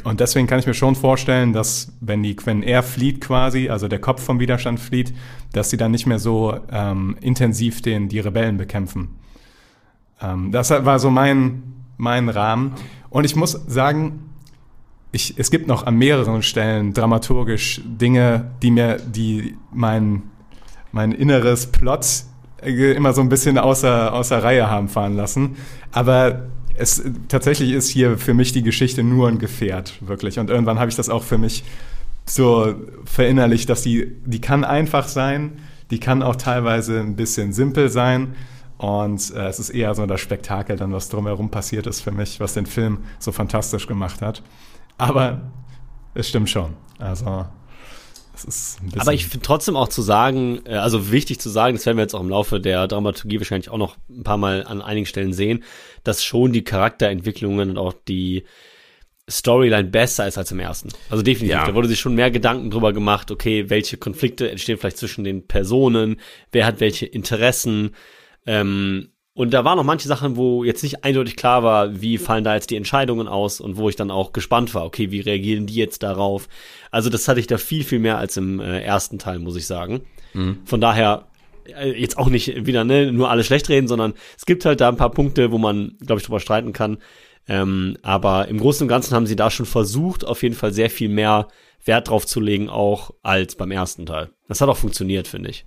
Und deswegen kann ich mir schon vorstellen, dass wenn, die, wenn er flieht quasi, also der Kopf vom Widerstand flieht, dass sie dann nicht mehr so ähm, intensiv den, die Rebellen bekämpfen. Ähm, das war so mein, mein Rahmen. Und ich muss sagen, ich, es gibt noch an mehreren Stellen dramaturgisch Dinge, die mir, die mein, mein inneres Plot äh, immer so ein bisschen außer, außer Reihe haben fahren lassen. Aber es tatsächlich ist hier für mich die Geschichte nur ein Gefährt, wirklich. Und irgendwann habe ich das auch für mich so verinnerlicht, dass die, die kann einfach sein, die kann auch teilweise ein bisschen simpel sein. Und äh, es ist eher so das Spektakel dann, was drumherum passiert ist für mich, was den Film so fantastisch gemacht hat. Aber es stimmt schon. Also es ist ein bisschen Aber ich finde trotzdem auch zu sagen, äh, also wichtig zu sagen, das werden wir jetzt auch im Laufe der Dramaturgie wahrscheinlich auch noch ein paar Mal an einigen Stellen sehen, dass schon die Charakterentwicklungen und auch die Storyline besser ist als im ersten. Also definitiv. Ja. Da wurde sich schon mehr Gedanken drüber gemacht, okay, welche Konflikte entstehen vielleicht zwischen den Personen, wer hat welche Interessen. Ähm, und da waren noch manche Sachen, wo jetzt nicht eindeutig klar war, wie fallen da jetzt die Entscheidungen aus und wo ich dann auch gespannt war, okay, wie reagieren die jetzt darauf? Also das hatte ich da viel, viel mehr als im äh, ersten Teil, muss ich sagen. Von daher äh, jetzt auch nicht wieder ne, nur alle schlecht reden, sondern es gibt halt da ein paar Punkte, wo man, glaube ich, drüber streiten kann. Ähm, aber im Großen und Ganzen haben sie da schon versucht, auf jeden Fall sehr viel mehr Wert drauf zu legen, auch als beim ersten Teil. Das hat auch funktioniert, finde ich.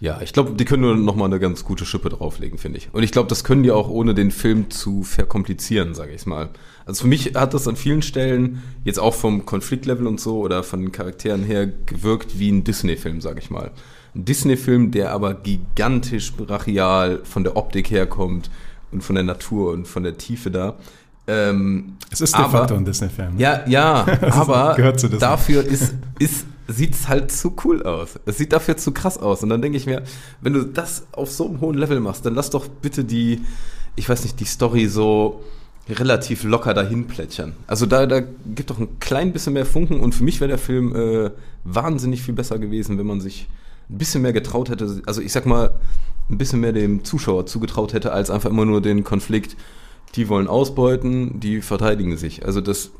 Ja, ich glaube, die können nur noch mal eine ganz gute Schippe drauflegen, finde ich. Und ich glaube, das können die auch ohne den Film zu verkomplizieren, sage ich mal. Also für mich hat das an vielen Stellen jetzt auch vom Konfliktlevel und so oder von den Charakteren her gewirkt wie ein Disney-Film, sage ich mal. Ein Disney-Film, der aber gigantisch brachial von der Optik herkommt und von der Natur und von der Tiefe da. Ähm, Es ist de aber- facto ein Disney-Film. ne? ja, ja, [LAUGHS] aber Disney. dafür ist, ist, sieht's halt zu cool aus. Es sieht dafür zu krass aus. Und dann denke ich mir, wenn du das auf so einem hohen Level machst, dann lass doch bitte die, ich weiß nicht, die Story so relativ locker dahin plätschern. Also da, da gibt doch ein klein bisschen mehr Funken und für mich wäre der Film äh, wahnsinnig viel besser gewesen, wenn man sich ein bisschen mehr getraut hätte. Also ich sag mal, ein bisschen mehr dem Zuschauer zugetraut hätte, als einfach immer nur den Konflikt, die wollen ausbeuten, die verteidigen sich. Also das,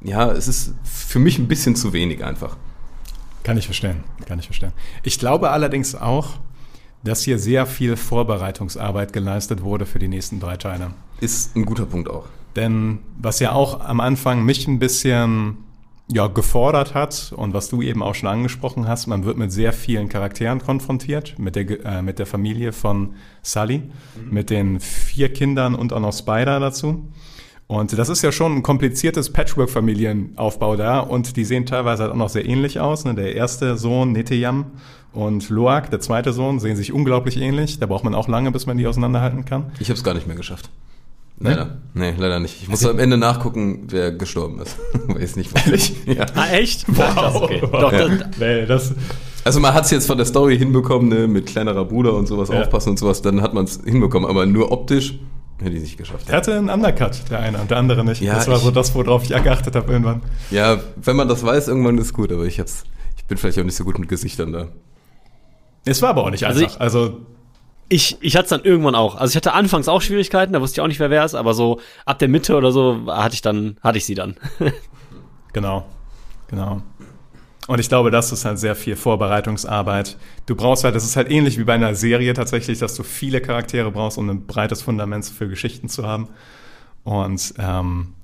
ja, es ist für mich ein bisschen zu wenig einfach. Kann ich verstehen, kann ich verstehen. Ich glaube allerdings auch, dass hier sehr viel Vorbereitungsarbeit geleistet wurde für die nächsten drei Teile. Ist ein guter Punkt auch. Denn was ja auch am Anfang mich ein bisschen ja, gefordert hat und was du eben auch schon angesprochen hast, man wird mit sehr vielen Charakteren konfrontiert, mit der, äh, mit der Familie von Sully, mit den vier Kindern und auch noch Spider dazu. Und das ist ja schon ein kompliziertes Patchwork-Familienaufbau da und die sehen teilweise halt auch noch sehr ähnlich aus. Ne? Der erste Sohn, Neteyam und Loak, der zweite Sohn, sehen sich unglaublich ähnlich. Da braucht man auch lange, bis man die auseinanderhalten kann. Ich habe es gar nicht mehr geschafft. Leider. Nee, leider nicht. Ich muss am Ende nachgucken, wer gestorben ist. [LAUGHS] Es nicht weiß. Ja. Ah, echt? Wow. Das, okay. Doch, Ja. das, Nee, das, Also man hat es jetzt von der Story hinbekommen, ne, mit kleinerer Bruder und sowas Ja. aufpassen und sowas, dann hat man es hinbekommen, aber nur optisch hätte ich nicht geschafft. Der hatte einen Undercut, der eine, und der andere nicht. Ja, das war ich- so das, worauf ich geachtet habe irgendwann. Ja, wenn man das weiß, irgendwann ist gut, aber ich hab's, ich bin vielleicht auch nicht so gut mit Gesichtern da. Es war aber auch nicht Also einfach. Also, ich, ich hatte es dann irgendwann auch. Also ich hatte anfangs auch Schwierigkeiten, da wusste ich auch nicht, wer wer ist, aber so ab der Mitte oder so hatte ich dann, hatte ich sie dann. [LAUGHS] genau, genau. Und ich glaube, das ist halt sehr viel Vorbereitungsarbeit. Du brauchst halt, das ist halt ähnlich wie bei einer Serie tatsächlich, dass du viele Charaktere brauchst, um ein breites Fundament für Geschichten zu haben. Und ähm,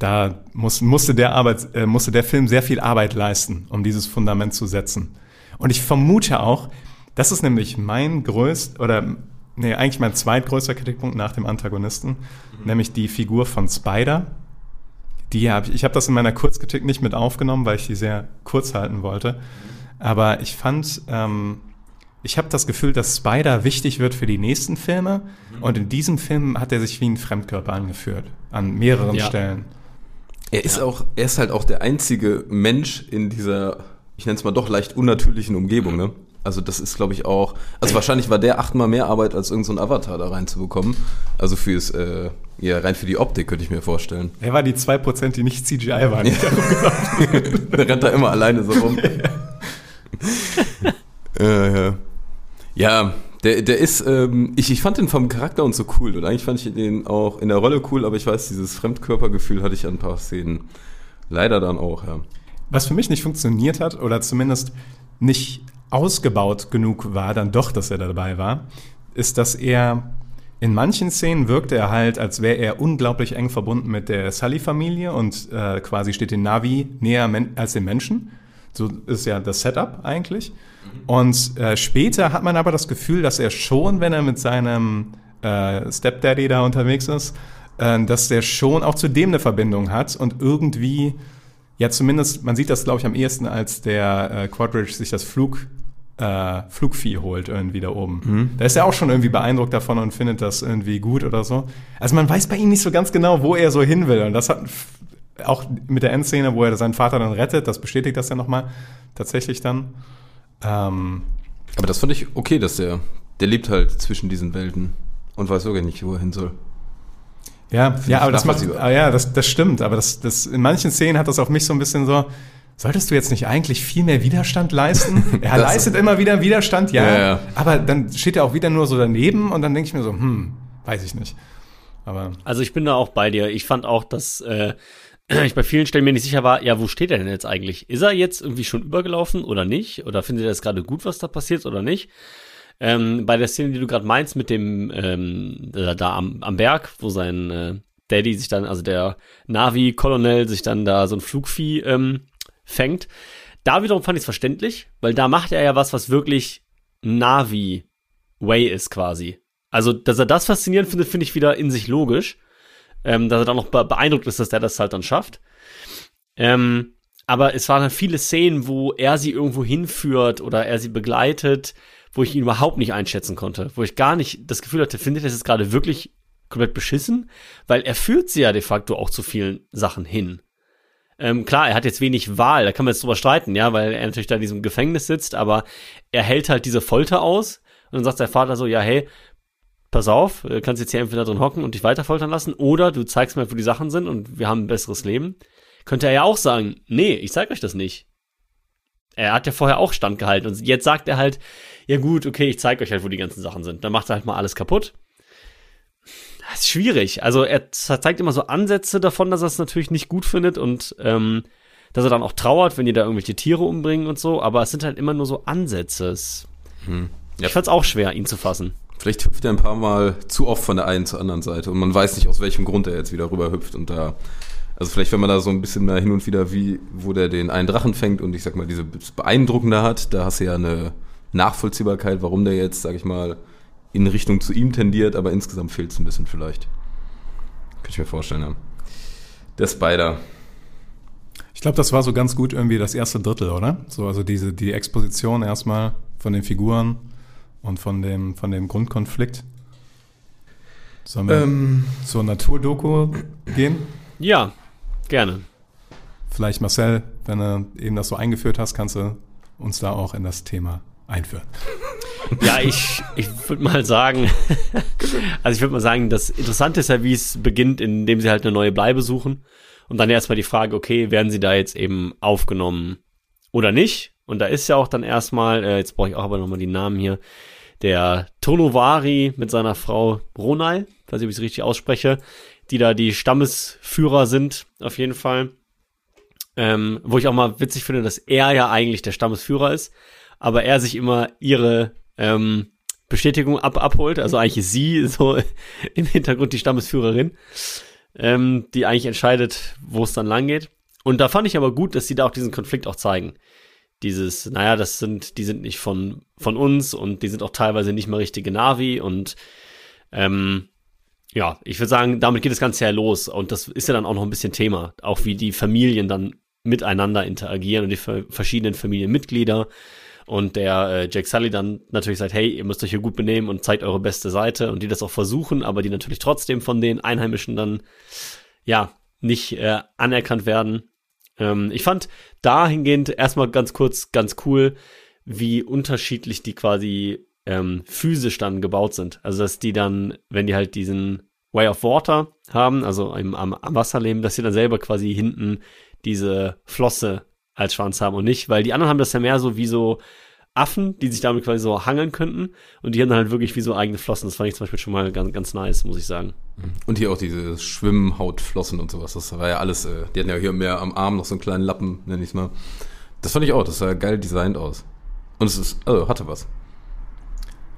da muss, musste, der Arbeit, äh, musste der Film sehr viel Arbeit leisten, um dieses Fundament zu setzen. Und ich vermute auch, das ist nämlich mein größt oder nee, eigentlich mein zweitgrößter Kritikpunkt nach dem Antagonisten, nämlich die Figur von Spider. Die hab ich, ich habe das in meiner Kurzkritik nicht mit aufgenommen, weil ich die sehr kurz halten wollte. Aber ich fand, ähm, ich habe das Gefühl, dass Spider wichtig wird für die nächsten Filme. Und in diesem Film hat er sich wie ein Fremdkörper angeführt. An mehreren Ja. Stellen. Er ist auch, er ist halt auch der einzige Mensch in dieser, ich nenne es mal doch leicht unnatürlichen Umgebung, ne? Also das ist, glaube ich, auch, also wahrscheinlich war der achtmal mehr Arbeit, als irgendein so ein Avatar da reinzubekommen. Also fürs, äh, ja, rein für die Optik könnte ich mir vorstellen. Er war die 2%, die nicht CGI waren. [LAUGHS] Der rennt da immer alleine so rum. [LAUGHS] äh, ja. ja, der, der ist, ähm, ich, ich fand den vom Charakter und so cool und eigentlich fand ich den auch in der Rolle cool, aber ich weiß, dieses Fremdkörpergefühl hatte ich an ein paar Szenen. Leider dann auch, ja. Was für mich nicht funktioniert hat oder zumindest nicht ausgebaut genug war, dann doch, dass er da dabei war, ist, dass er in manchen Szenen wirkte er halt, als wäre er unglaublich eng verbunden mit der Sully-Familie und äh, quasi steht den Navi näher als den Menschen. So ist ja das Setup eigentlich. Und äh, später hat man aber das Gefühl, dass er schon, wenn er mit seinem äh, Stepdaddy da unterwegs ist, äh, dass der schon auch zu dem eine Verbindung hat und irgendwie ja, zumindest, man sieht das, glaube ich, am ehesten, als der äh, Quadridge sich das Flug, äh, Flugvieh holt irgendwie da oben. Da ist er auch schon irgendwie beeindruckt davon und findet das irgendwie gut oder so. Also man weiß bei ihm nicht so ganz genau, wo er so hin will. Und das hat auch mit der Endszene, wo er seinen Vater dann rettet, das bestätigt das ja nochmal tatsächlich dann. Ähm, Aber das fand ich okay, dass der, der lebt halt zwischen diesen Welten und weiß wirklich nicht, wo er hin soll. Ja, ja, aber das macht, ah, ja, das, das stimmt. Aber das, das, in manchen Szenen hat das auf mich so ein bisschen so, solltest du jetzt nicht eigentlich viel mehr Widerstand leisten? [LAUGHS] Er leistet immer wieder Widerstand, ja, Ja, ja. Aber dann steht er auch wieder nur so daneben und dann denke ich mir so, hm, weiß ich nicht. Aber Also ich bin da auch bei dir. Ich fand auch, dass äh, [CLEARS THROAT] ich bei vielen Stellen mir nicht sicher war, ja, wo steht er denn jetzt eigentlich? Ist er jetzt irgendwie schon übergelaufen oder nicht? Oder findet er es gerade gut, was da passiert oder nicht? Ähm, bei der Szene, die du gerade meinst, mit dem ähm, da, da am, am Berg, wo sein äh, Daddy sich dann, also der Navi-Kolonel sich dann da so ein Flugvieh ähm, fängt, da wiederum fand ich es verständlich, weil da macht er ja was, was wirklich Navi-Way ist quasi. Also, dass er das faszinierend findet, finde ich wieder in sich logisch. Ähm, dass er dann noch be beeindruckt ist, dass der das halt dann schafft. Ähm, aber es waren halt viele Szenen, wo er sie irgendwo hinführt oder er sie begleitet, wo ich ihn überhaupt nicht einschätzen konnte. Wo ich gar nicht das Gefühl hatte, findet er das jetzt gerade wirklich komplett beschissen? Weil er führt sie ja de facto auch zu vielen Sachen hin. Ähm, klar, er hat jetzt wenig Wahl, da kann man jetzt drüber streiten, ja, weil er natürlich da in diesem Gefängnis sitzt, aber er hält halt diese Folter aus und dann sagt der Vater so, ja, hey, pass auf, du kannst jetzt hier entweder drin hocken und dich weiter foltern lassen oder du zeigst mir, wo die Sachen sind und wir haben ein besseres Leben. Könnte er ja auch sagen, nee, ich zeig euch das nicht. Er hat ja vorher auch standgehalten und jetzt sagt er halt, ja gut, okay, ich zeig euch halt, wo die ganzen Sachen sind. Dann macht er halt mal alles kaputt. Das ist schwierig. Also er zeigt immer so Ansätze davon, dass er es natürlich nicht gut findet und ähm, dass er dann auch trauert, wenn die da irgendwelche Tiere umbringen und so, aber es sind halt immer nur so Ansätze. Es, Ja. Ich fand's auch schwer, ihn zu fassen. Vielleicht hüpft er ein paar Mal zu oft von der einen zur anderen Seite und man weiß nicht, aus welchem Grund er jetzt wieder rüber hüpft und da. Also vielleicht, wenn man da so ein bisschen mehr hin und wieder, wie, wo der den einen Drachen fängt und ich sag mal, diese beeindruckende hat, da hast du ja eine Nachvollziehbarkeit, warum der jetzt, sag ich mal, in Richtung zu ihm tendiert, aber insgesamt fehlt es ein bisschen vielleicht. Könnte ich mir vorstellen, ja. Der Spider. ich glaube, das war so ganz gut irgendwie das erste Drittel, oder? So, also diese, die Exposition erstmal von den Figuren und von dem, von dem Grundkonflikt. Sollen wir Ähm, zur Naturdoku gehen? Ja, gerne. Vielleicht Marcel, wenn du eben das so eingeführt hast, kannst du uns da auch in das Thema einführen. Ja, ich, ich würde mal sagen, [LAUGHS] also ich würde mal sagen, das Interessante ist ja, wie es beginnt, indem sie halt eine neue Bleibe suchen. Und dann erstmal die Frage, okay, werden sie da jetzt eben aufgenommen oder nicht? Und da ist ja auch dann erstmal, äh, jetzt brauche ich auch aber nochmal die Namen hier, der Tonovari mit seiner Frau Ronal, weiß nicht, ob ich es richtig ausspreche, die da die Stammesführer sind, auf jeden Fall. Ähm, wo ich auch mal witzig finde, dass er ja eigentlich der Stammesführer ist, aber er sich immer ihre ähm, Bestätigung ab abholt. Also eigentlich sie so [LAUGHS] im Hintergrund die Stammesführerin, ähm, die eigentlich entscheidet, wo es dann lang geht. Und da fand ich aber gut, dass sie da auch diesen Konflikt auch zeigen. Dieses, naja, das sind, die sind nicht von, von uns und die sind auch teilweise nicht mal richtige Navi und ähm, ja, ich würde sagen, damit geht das Ganze ja los und das ist ja dann auch noch ein bisschen Thema, auch wie die Familien dann miteinander interagieren und die ver- verschiedenen Familienmitglieder und der äh, Jake Sully dann natürlich sagt, hey, ihr müsst euch hier gut benehmen und zeigt eure beste Seite und die das auch versuchen, aber die natürlich trotzdem von den Einheimischen dann ja nicht äh, anerkannt werden. Ähm, ich fand dahingehend erstmal ganz kurz ganz cool, wie unterschiedlich die quasi ähm, physisch dann gebaut sind. Also dass die dann, wenn die halt diesen Way of Water haben, also im, am, am Wasser leben, dass sie dann selber quasi hinten diese Flosse als Schwanz haben und nicht, weil die anderen haben das ja mehr so wie so Affen, die sich damit quasi so hangeln könnten und die haben dann halt wirklich wie so eigene Flossen. Das fand ich zum Beispiel schon mal ganz, ganz nice, muss ich sagen. Und hier auch diese Schwimmhautflossen und sowas. Das war ja alles, äh, die hatten ja hier mehr am Arm noch so einen kleinen Lappen, nenn ich's mal. Das fand ich auch, das sah geil designt aus. Und es ist, also hatte was.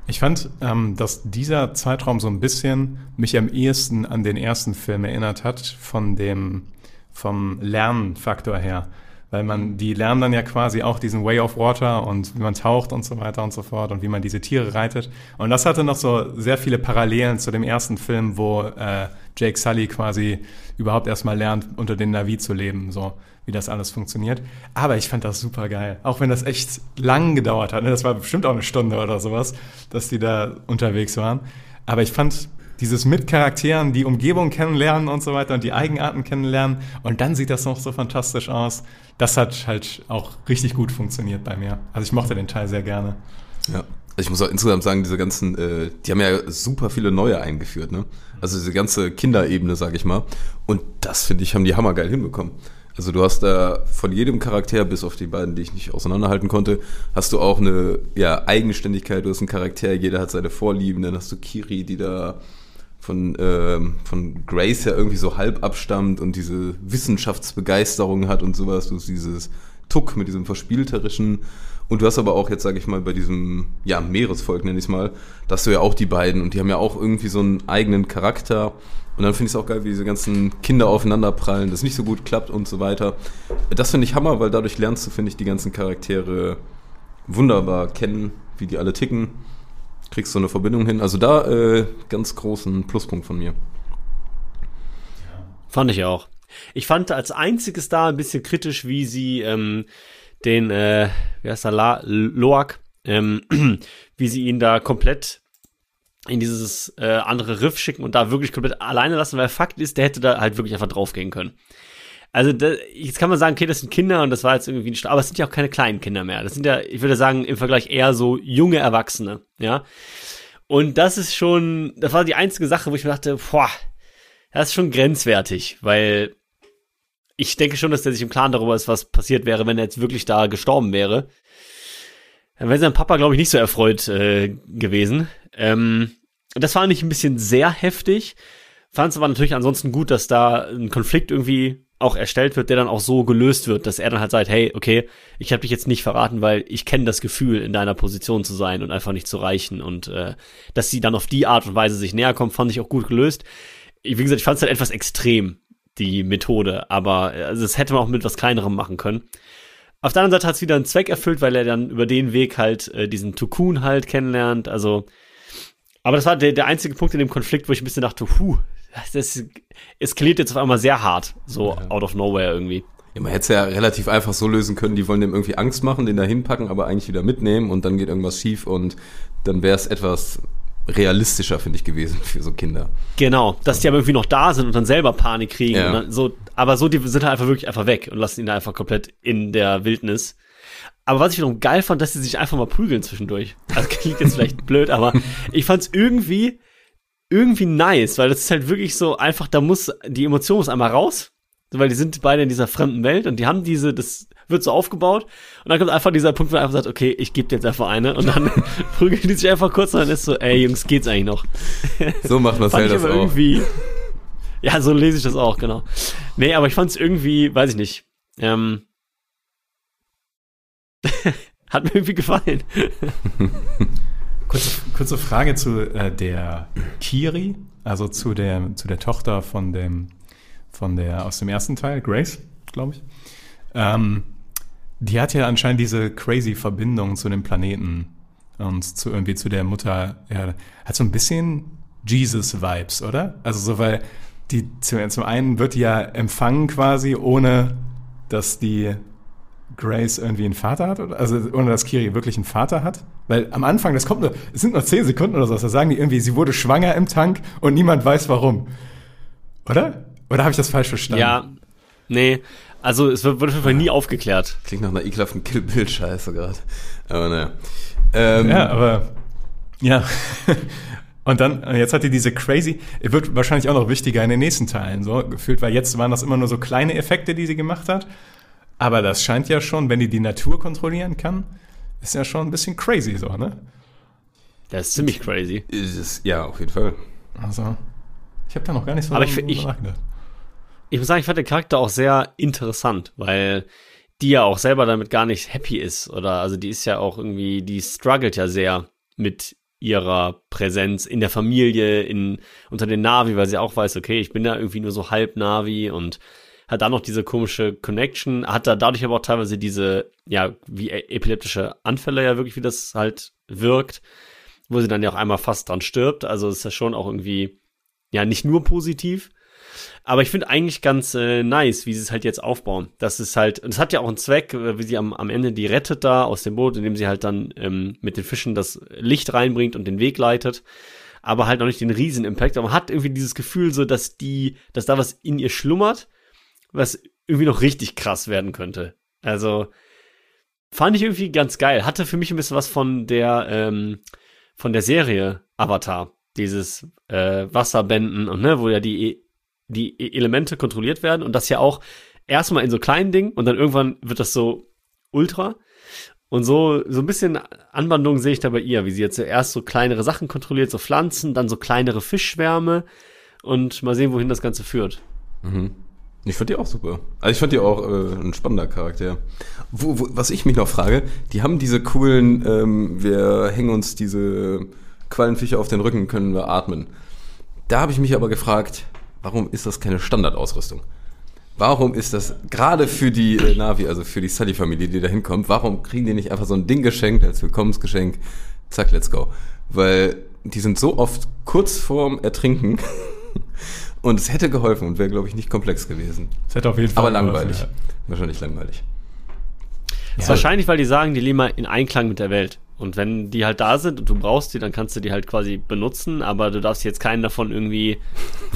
Ich fand, ähm, dass dieser Zeitraum so ein bisschen mich am ehesten an den ersten Film erinnert hat, von dem, vom Lernfaktor her. Weil man, die lernen dann ja quasi auch diesen Way of Water und wie man taucht und so weiter und so fort und wie man diese Tiere reitet. Und das hatte noch so sehr viele Parallelen zu dem ersten Film, wo äh, Jake Sully quasi überhaupt erstmal lernt, unter den Navi zu leben, so wie das alles funktioniert. Aber ich fand das super geil. Auch wenn das echt lang gedauert hat. Ne? Das war bestimmt auch eine Stunde oder sowas, dass die da unterwegs waren. Aber ich fand dieses mit Charakteren, die Umgebung kennenlernen und so weiter und die Eigenarten kennenlernen. Und dann sieht das noch so fantastisch aus. Das hat halt auch richtig gut funktioniert bei mir. Also ich mochte den Teil sehr gerne. Ja. Ich muss auch insgesamt sagen, diese ganzen, äh, die haben ja super viele neue eingeführt, ne? Also diese ganze Kinderebene, sag ich mal. Und das finde ich, haben die hammergeil hinbekommen. Also du hast da von jedem Charakter, bis auf die beiden, die ich nicht auseinanderhalten konnte, hast du auch eine ja, Eigenständigkeit, du hast einen Charakter, jeder hat seine Vorlieben, dann hast du Kiri, die da von, ähm, von Grace ja irgendwie so halb abstammt und diese Wissenschaftsbegeisterung hat und sowas, du hast dieses Tuck mit diesem Verspielterischen und du hast aber auch jetzt, sage ich mal, bei diesem ja, Meeresvolk, nenne ich es mal, da hast du ja auch die beiden und die haben ja auch irgendwie so einen eigenen Charakter. Und dann finde ich es auch geil, wie diese ganzen Kinder aufeinanderprallen, das nicht so gut klappt und so weiter. Das finde ich Hammer, weil dadurch lernst du, finde ich, die ganzen Charaktere wunderbar kennen, wie die alle ticken. Kriegst so eine Verbindung hin. Also da äh, ganz großen Pluspunkt von mir. Fand ich auch. Ich fand als einziges da ein bisschen kritisch, wie sie ähm, den, äh, wie heißt La Loak, ähm, [CLEARS THROAT] wie sie ihn da komplett in dieses äh, andere Riff schicken und da wirklich komplett alleine lassen, weil Fakt ist, der hätte da halt wirklich einfach draufgehen können. Also da, jetzt kann man sagen, okay, das sind Kinder und das war jetzt irgendwie ein St aber es sind ja auch keine kleinen Kinder mehr. Das sind ja, ich würde sagen, im Vergleich eher so junge Erwachsene, ja. Und das ist schon, das war die einzige Sache, wo ich mir dachte, boah, das ist schon grenzwertig, weil ich denke schon, dass der sich im Klaren darüber ist, was passiert wäre, wenn er jetzt wirklich da gestorben wäre. Dann wäre sein Papa, glaube ich, nicht so erfreut äh, gewesen. Ähm, das fand ich ein bisschen sehr heftig. Fand es aber natürlich ansonsten gut, dass da ein Konflikt irgendwie auch erstellt wird, der dann auch so gelöst wird, dass er dann halt sagt, hey, okay, ich habe dich jetzt nicht verraten, weil ich kenne das Gefühl, in deiner Position zu sein und einfach nicht zu reichen. Und äh, dass sie dann auf die Art und Weise sich näher kommt, fand ich auch gut gelöst. Wie gesagt, ich fand es halt etwas extrem, die Methode, aber äh, also das hätte man auch mit was Kleinerem machen können. Auf der anderen Seite hat es wieder einen Zweck erfüllt, weil er dann über den Weg halt äh, diesen Tukun halt kennenlernt. Also, aber das war der, der einzige Punkt in dem Konflikt, wo ich ein bisschen dachte, puh, das eskaliert jetzt auf einmal sehr hart, so ja. out of nowhere irgendwie. Ja, man hätte es ja relativ einfach so lösen können, die wollen dem irgendwie Angst machen, den da hinpacken, aber eigentlich wieder mitnehmen und dann geht irgendwas schief und dann wäre es etwas realistischer, finde ich, gewesen für so Kinder. Genau, dass die aber irgendwie noch da sind und dann selber Panik kriegen. Ja. so, aber so, die sind halt einfach wirklich einfach weg und lassen ihn da einfach komplett in der Wildnis. Aber was ich wiederum geil fand, dass sie sich einfach mal prügeln zwischendurch. Also klingt jetzt vielleicht [LAUGHS] blöd, aber ich fand es irgendwie, irgendwie nice, weil das ist halt wirklich so einfach, da muss, die Emotion muss einmal raus, weil die sind beide in dieser fremden Welt und die haben diese, das wird so aufgebaut und dann kommt einfach dieser Punkt, wo er einfach sagt, okay, ich gebe dir jetzt einfach eine und dann [LAUGHS] prügeln die sich einfach kurz und dann ist so, ey Jungs, geht's eigentlich noch? So macht man fand das auch. irgendwie. Ja, so lese ich das auch, genau. Nee, aber ich fand es irgendwie, weiß ich nicht, ähm, [LAUGHS] hat mir irgendwie gefallen. [LAUGHS] kurze, kurze Frage zu äh, der Kiri, also zu der, zu der Tochter von dem, von der aus dem ersten Teil, Grace, glaube ich. Ähm, die hat ja anscheinend diese crazy Verbindung zu dem Planeten und zu irgendwie zu der Mutter. Ja, hat so ein bisschen Jesus-Vibes, oder? Also so, weil die zum, zum einen wird die ja empfangen quasi, ohne dass die Grace irgendwie einen Vater hat, oder? also ohne dass Kiri wirklich einen Vater hat. Weil am Anfang, das kommt nur, es sind nur zehn Sekunden oder so, da sagen die irgendwie, sie wurde schwanger im Tank und niemand weiß warum. Oder? Oder habe ich das falsch verstanden? Ja, nee, also es wird, wird auf jeden Fall nie aufgeklärt. Klingt nach einer ekelhaften Kill-Bild-Scheiße gerade. Aber naja. Ähm, ja, aber ja. [LAUGHS] Und dann, jetzt hat die diese crazy, wird wahrscheinlich auch noch wichtiger in den nächsten Teilen, so gefühlt, weil jetzt waren das immer nur so kleine Effekte, die sie gemacht hat. Aber das scheint ja schon, wenn die die Natur kontrollieren kann, ist ja schon ein bisschen crazy so, ne? Das ist ziemlich crazy. Ist es, ja, auf jeden Fall. Also, ich habe da noch gar nicht so Aber ich, ich, ich muss sagen, ich fand den Charakter auch sehr interessant, weil die ja auch selber damit gar nicht happy ist. Oder also die ist ja auch irgendwie, die struggelt ja sehr mit ihrer Präsenz in der Familie, in, unter den Navi, weil sie auch weiß, okay, ich bin ja irgendwie nur so halb Navi und hat da noch diese komische Connection, hat da dadurch aber auch teilweise diese, ja, wie e-, epileptische Anfälle ja wirklich, wie das halt wirkt, wo sie dann ja auch einmal fast dran stirbt. Also ist ja schon auch irgendwie, ja, nicht nur positiv. Aber ich finde eigentlich ganz äh, nice, wie sie es halt jetzt aufbauen. Das ist halt, und es hat ja auch einen Zweck, äh, wie sie am, am Ende die rettet da aus dem Boot, indem sie halt dann ähm, mit den Fischen das Licht reinbringt und den Weg leitet. Aber halt noch nicht den riesen Impact. Aber man hat irgendwie dieses Gefühl so, dass die, dass da was in ihr schlummert was irgendwie noch richtig krass werden könnte. Also, fand ich irgendwie ganz geil. Hatte für mich ein bisschen was von der, ähm, von der Serie Avatar. Dieses äh, Wasserbänden und ne, wo ja die, E- die E- Elemente kontrolliert werden und das ja auch erstmal in so kleinen Dingen und dann irgendwann wird das so ultra. Und so, so ein bisschen Anwandlung sehe ich da bei ihr, wie sie jetzt zuerst so kleinere Sachen kontrolliert, so Pflanzen, dann so kleinere Fischschwärme und mal sehen, wohin das Ganze führt. Ich fand die auch super. Also ich fand die auch äh, ein spannender Charakter. Wo, wo, was ich mich noch frage, die haben diese coolen, ähm, wir hängen uns diese Quallenviecher auf den Rücken, können wir atmen. Da habe ich mich aber gefragt, warum ist das keine Standardausrüstung? Warum ist das gerade für die äh, Navi, also für die Sully-Familie, die da hinkommt, warum kriegen die nicht einfach so ein Ding geschenkt als Willkommensgeschenk? Zack, let's go. Weil die sind so oft kurz vorm Ertrinken [LAUGHS] und es hätte geholfen und wäre, glaube ich, nicht komplex gewesen. Das hätte auf jeden Fall Aber geholfen, langweilig. ja. Wahrscheinlich langweilig. Das ist wahrscheinlich, weil die sagen, die leben mal in Einklang mit der Welt. Und wenn die halt da sind und du brauchst die, dann kannst du die halt quasi benutzen, aber du darfst jetzt keinen davon irgendwie.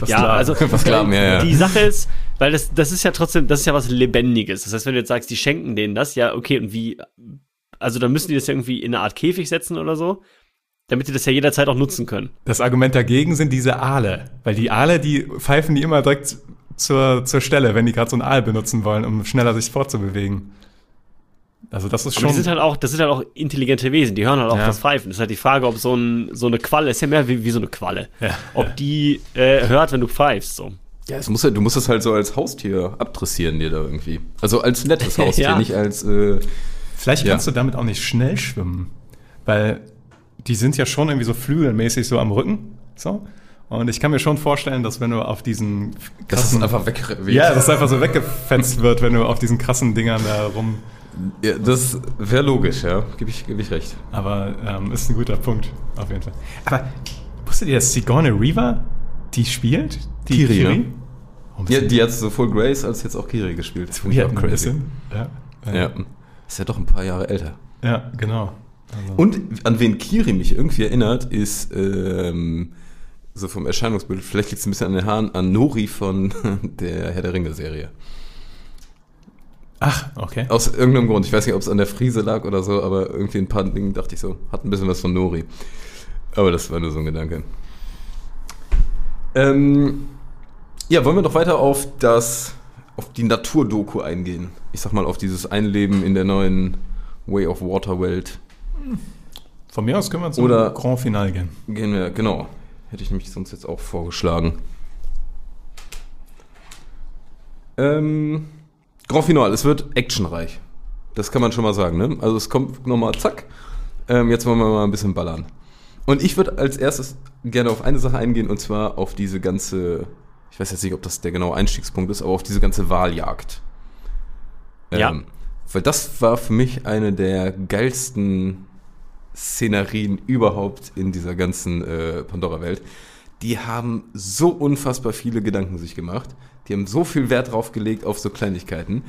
Ja, klar. also [LAUGHS] Was klar, ja, ja. die Sache ist, weil das, das ist ja trotzdem, das ist ja was Lebendiges. Das heißt, wenn du jetzt sagst, die schenken denen das, ja, okay, und wie, also dann müssen die das ja irgendwie in eine Art Käfig setzen oder so, damit die das ja jederzeit auch nutzen können. Das Argument dagegen sind diese Aale. Weil die Aale, die pfeifen die immer direkt zur, zur Stelle, wenn die gerade so einen Aal benutzen wollen, um schneller sich fortzubewegen. Also das ist Aber schon. die sind halt auch, das sind halt auch intelligente Wesen, die hören halt auch Ja. das Pfeifen. Das ist halt die Frage, ob so, ein, so eine Qualle, ist ja mehr wie, wie so eine Qualle, Ja. ob die äh, hört, wenn du pfeifst. So. Ja, es muss du musst es halt so als Haustier abdressieren dir da irgendwie. Also als nettes [LAUGHS] Haustier, Ja. nicht als äh, Vielleicht Ja. kannst du damit auch nicht schnell schwimmen. Weil die sind ja schon irgendwie so flügelmäßig so am Rücken. So. Und ich kann mir schon vorstellen, dass wenn du auf diesen dass es krassen. einfach weg. ja, dass einfach so weggefetzt wird, wenn du auf diesen krassen Dingern da rum. ja das wäre logisch, ja. Gebe ich, geb ich recht. Aber ähm, ist ein guter Punkt, auf jeden Fall. Aber wusstet ihr, dass Sigourney Weaver die spielt? Die Kiri, ne? Warum Ja, ist die hat sowohl Grace als jetzt auch Kiri gespielt. die weird, Chris? Ja. Ja. Ist ja doch ein paar Jahre älter. ja, genau. Also, Und an wen Kiri mich irgendwie erinnert, ist ähm, so vom Erscheinungsbild, vielleicht liegt es ein bisschen an den Haaren, an Nori von [LAUGHS] der Herr der Ringe-Serie. ach, okay. Aus irgendeinem Grund. Ich weiß nicht, ob es an der Frise lag oder so, aber irgendwie ein paar Dingen dachte ich so, hat ein bisschen was von Nori. Aber das war nur so ein Gedanke. Ähm, ja, wollen wir doch weiter auf das, auf die Naturdoku eingehen. Ich sag mal, auf dieses Einleben in der neuen Way of Water Welt. Von mir aus können wir zum Oder- Grand Finale gehen. Gehen wir, genau. Hätte ich nämlich sonst jetzt auch vorgeschlagen. Ähm, Grand Finale, es wird actionreich. Das kann man schon mal sagen, ne? Also es kommt nochmal zack. Ähm, jetzt wollen wir mal ein bisschen ballern. Und ich würde als erstes gerne auf eine Sache eingehen und zwar auf diese ganze, ich weiß jetzt nicht, ob das der genaue Einstiegspunkt ist, aber auf diese ganze Wahljagd. Ja. Ähm, weil das war für mich eine der geilsten Szenerien überhaupt in dieser ganzen äh, Pandora-Welt. Die haben so unfassbar viele Gedanken sich gemacht. Die haben so viel Wert drauf gelegt auf so Kleinigkeiten.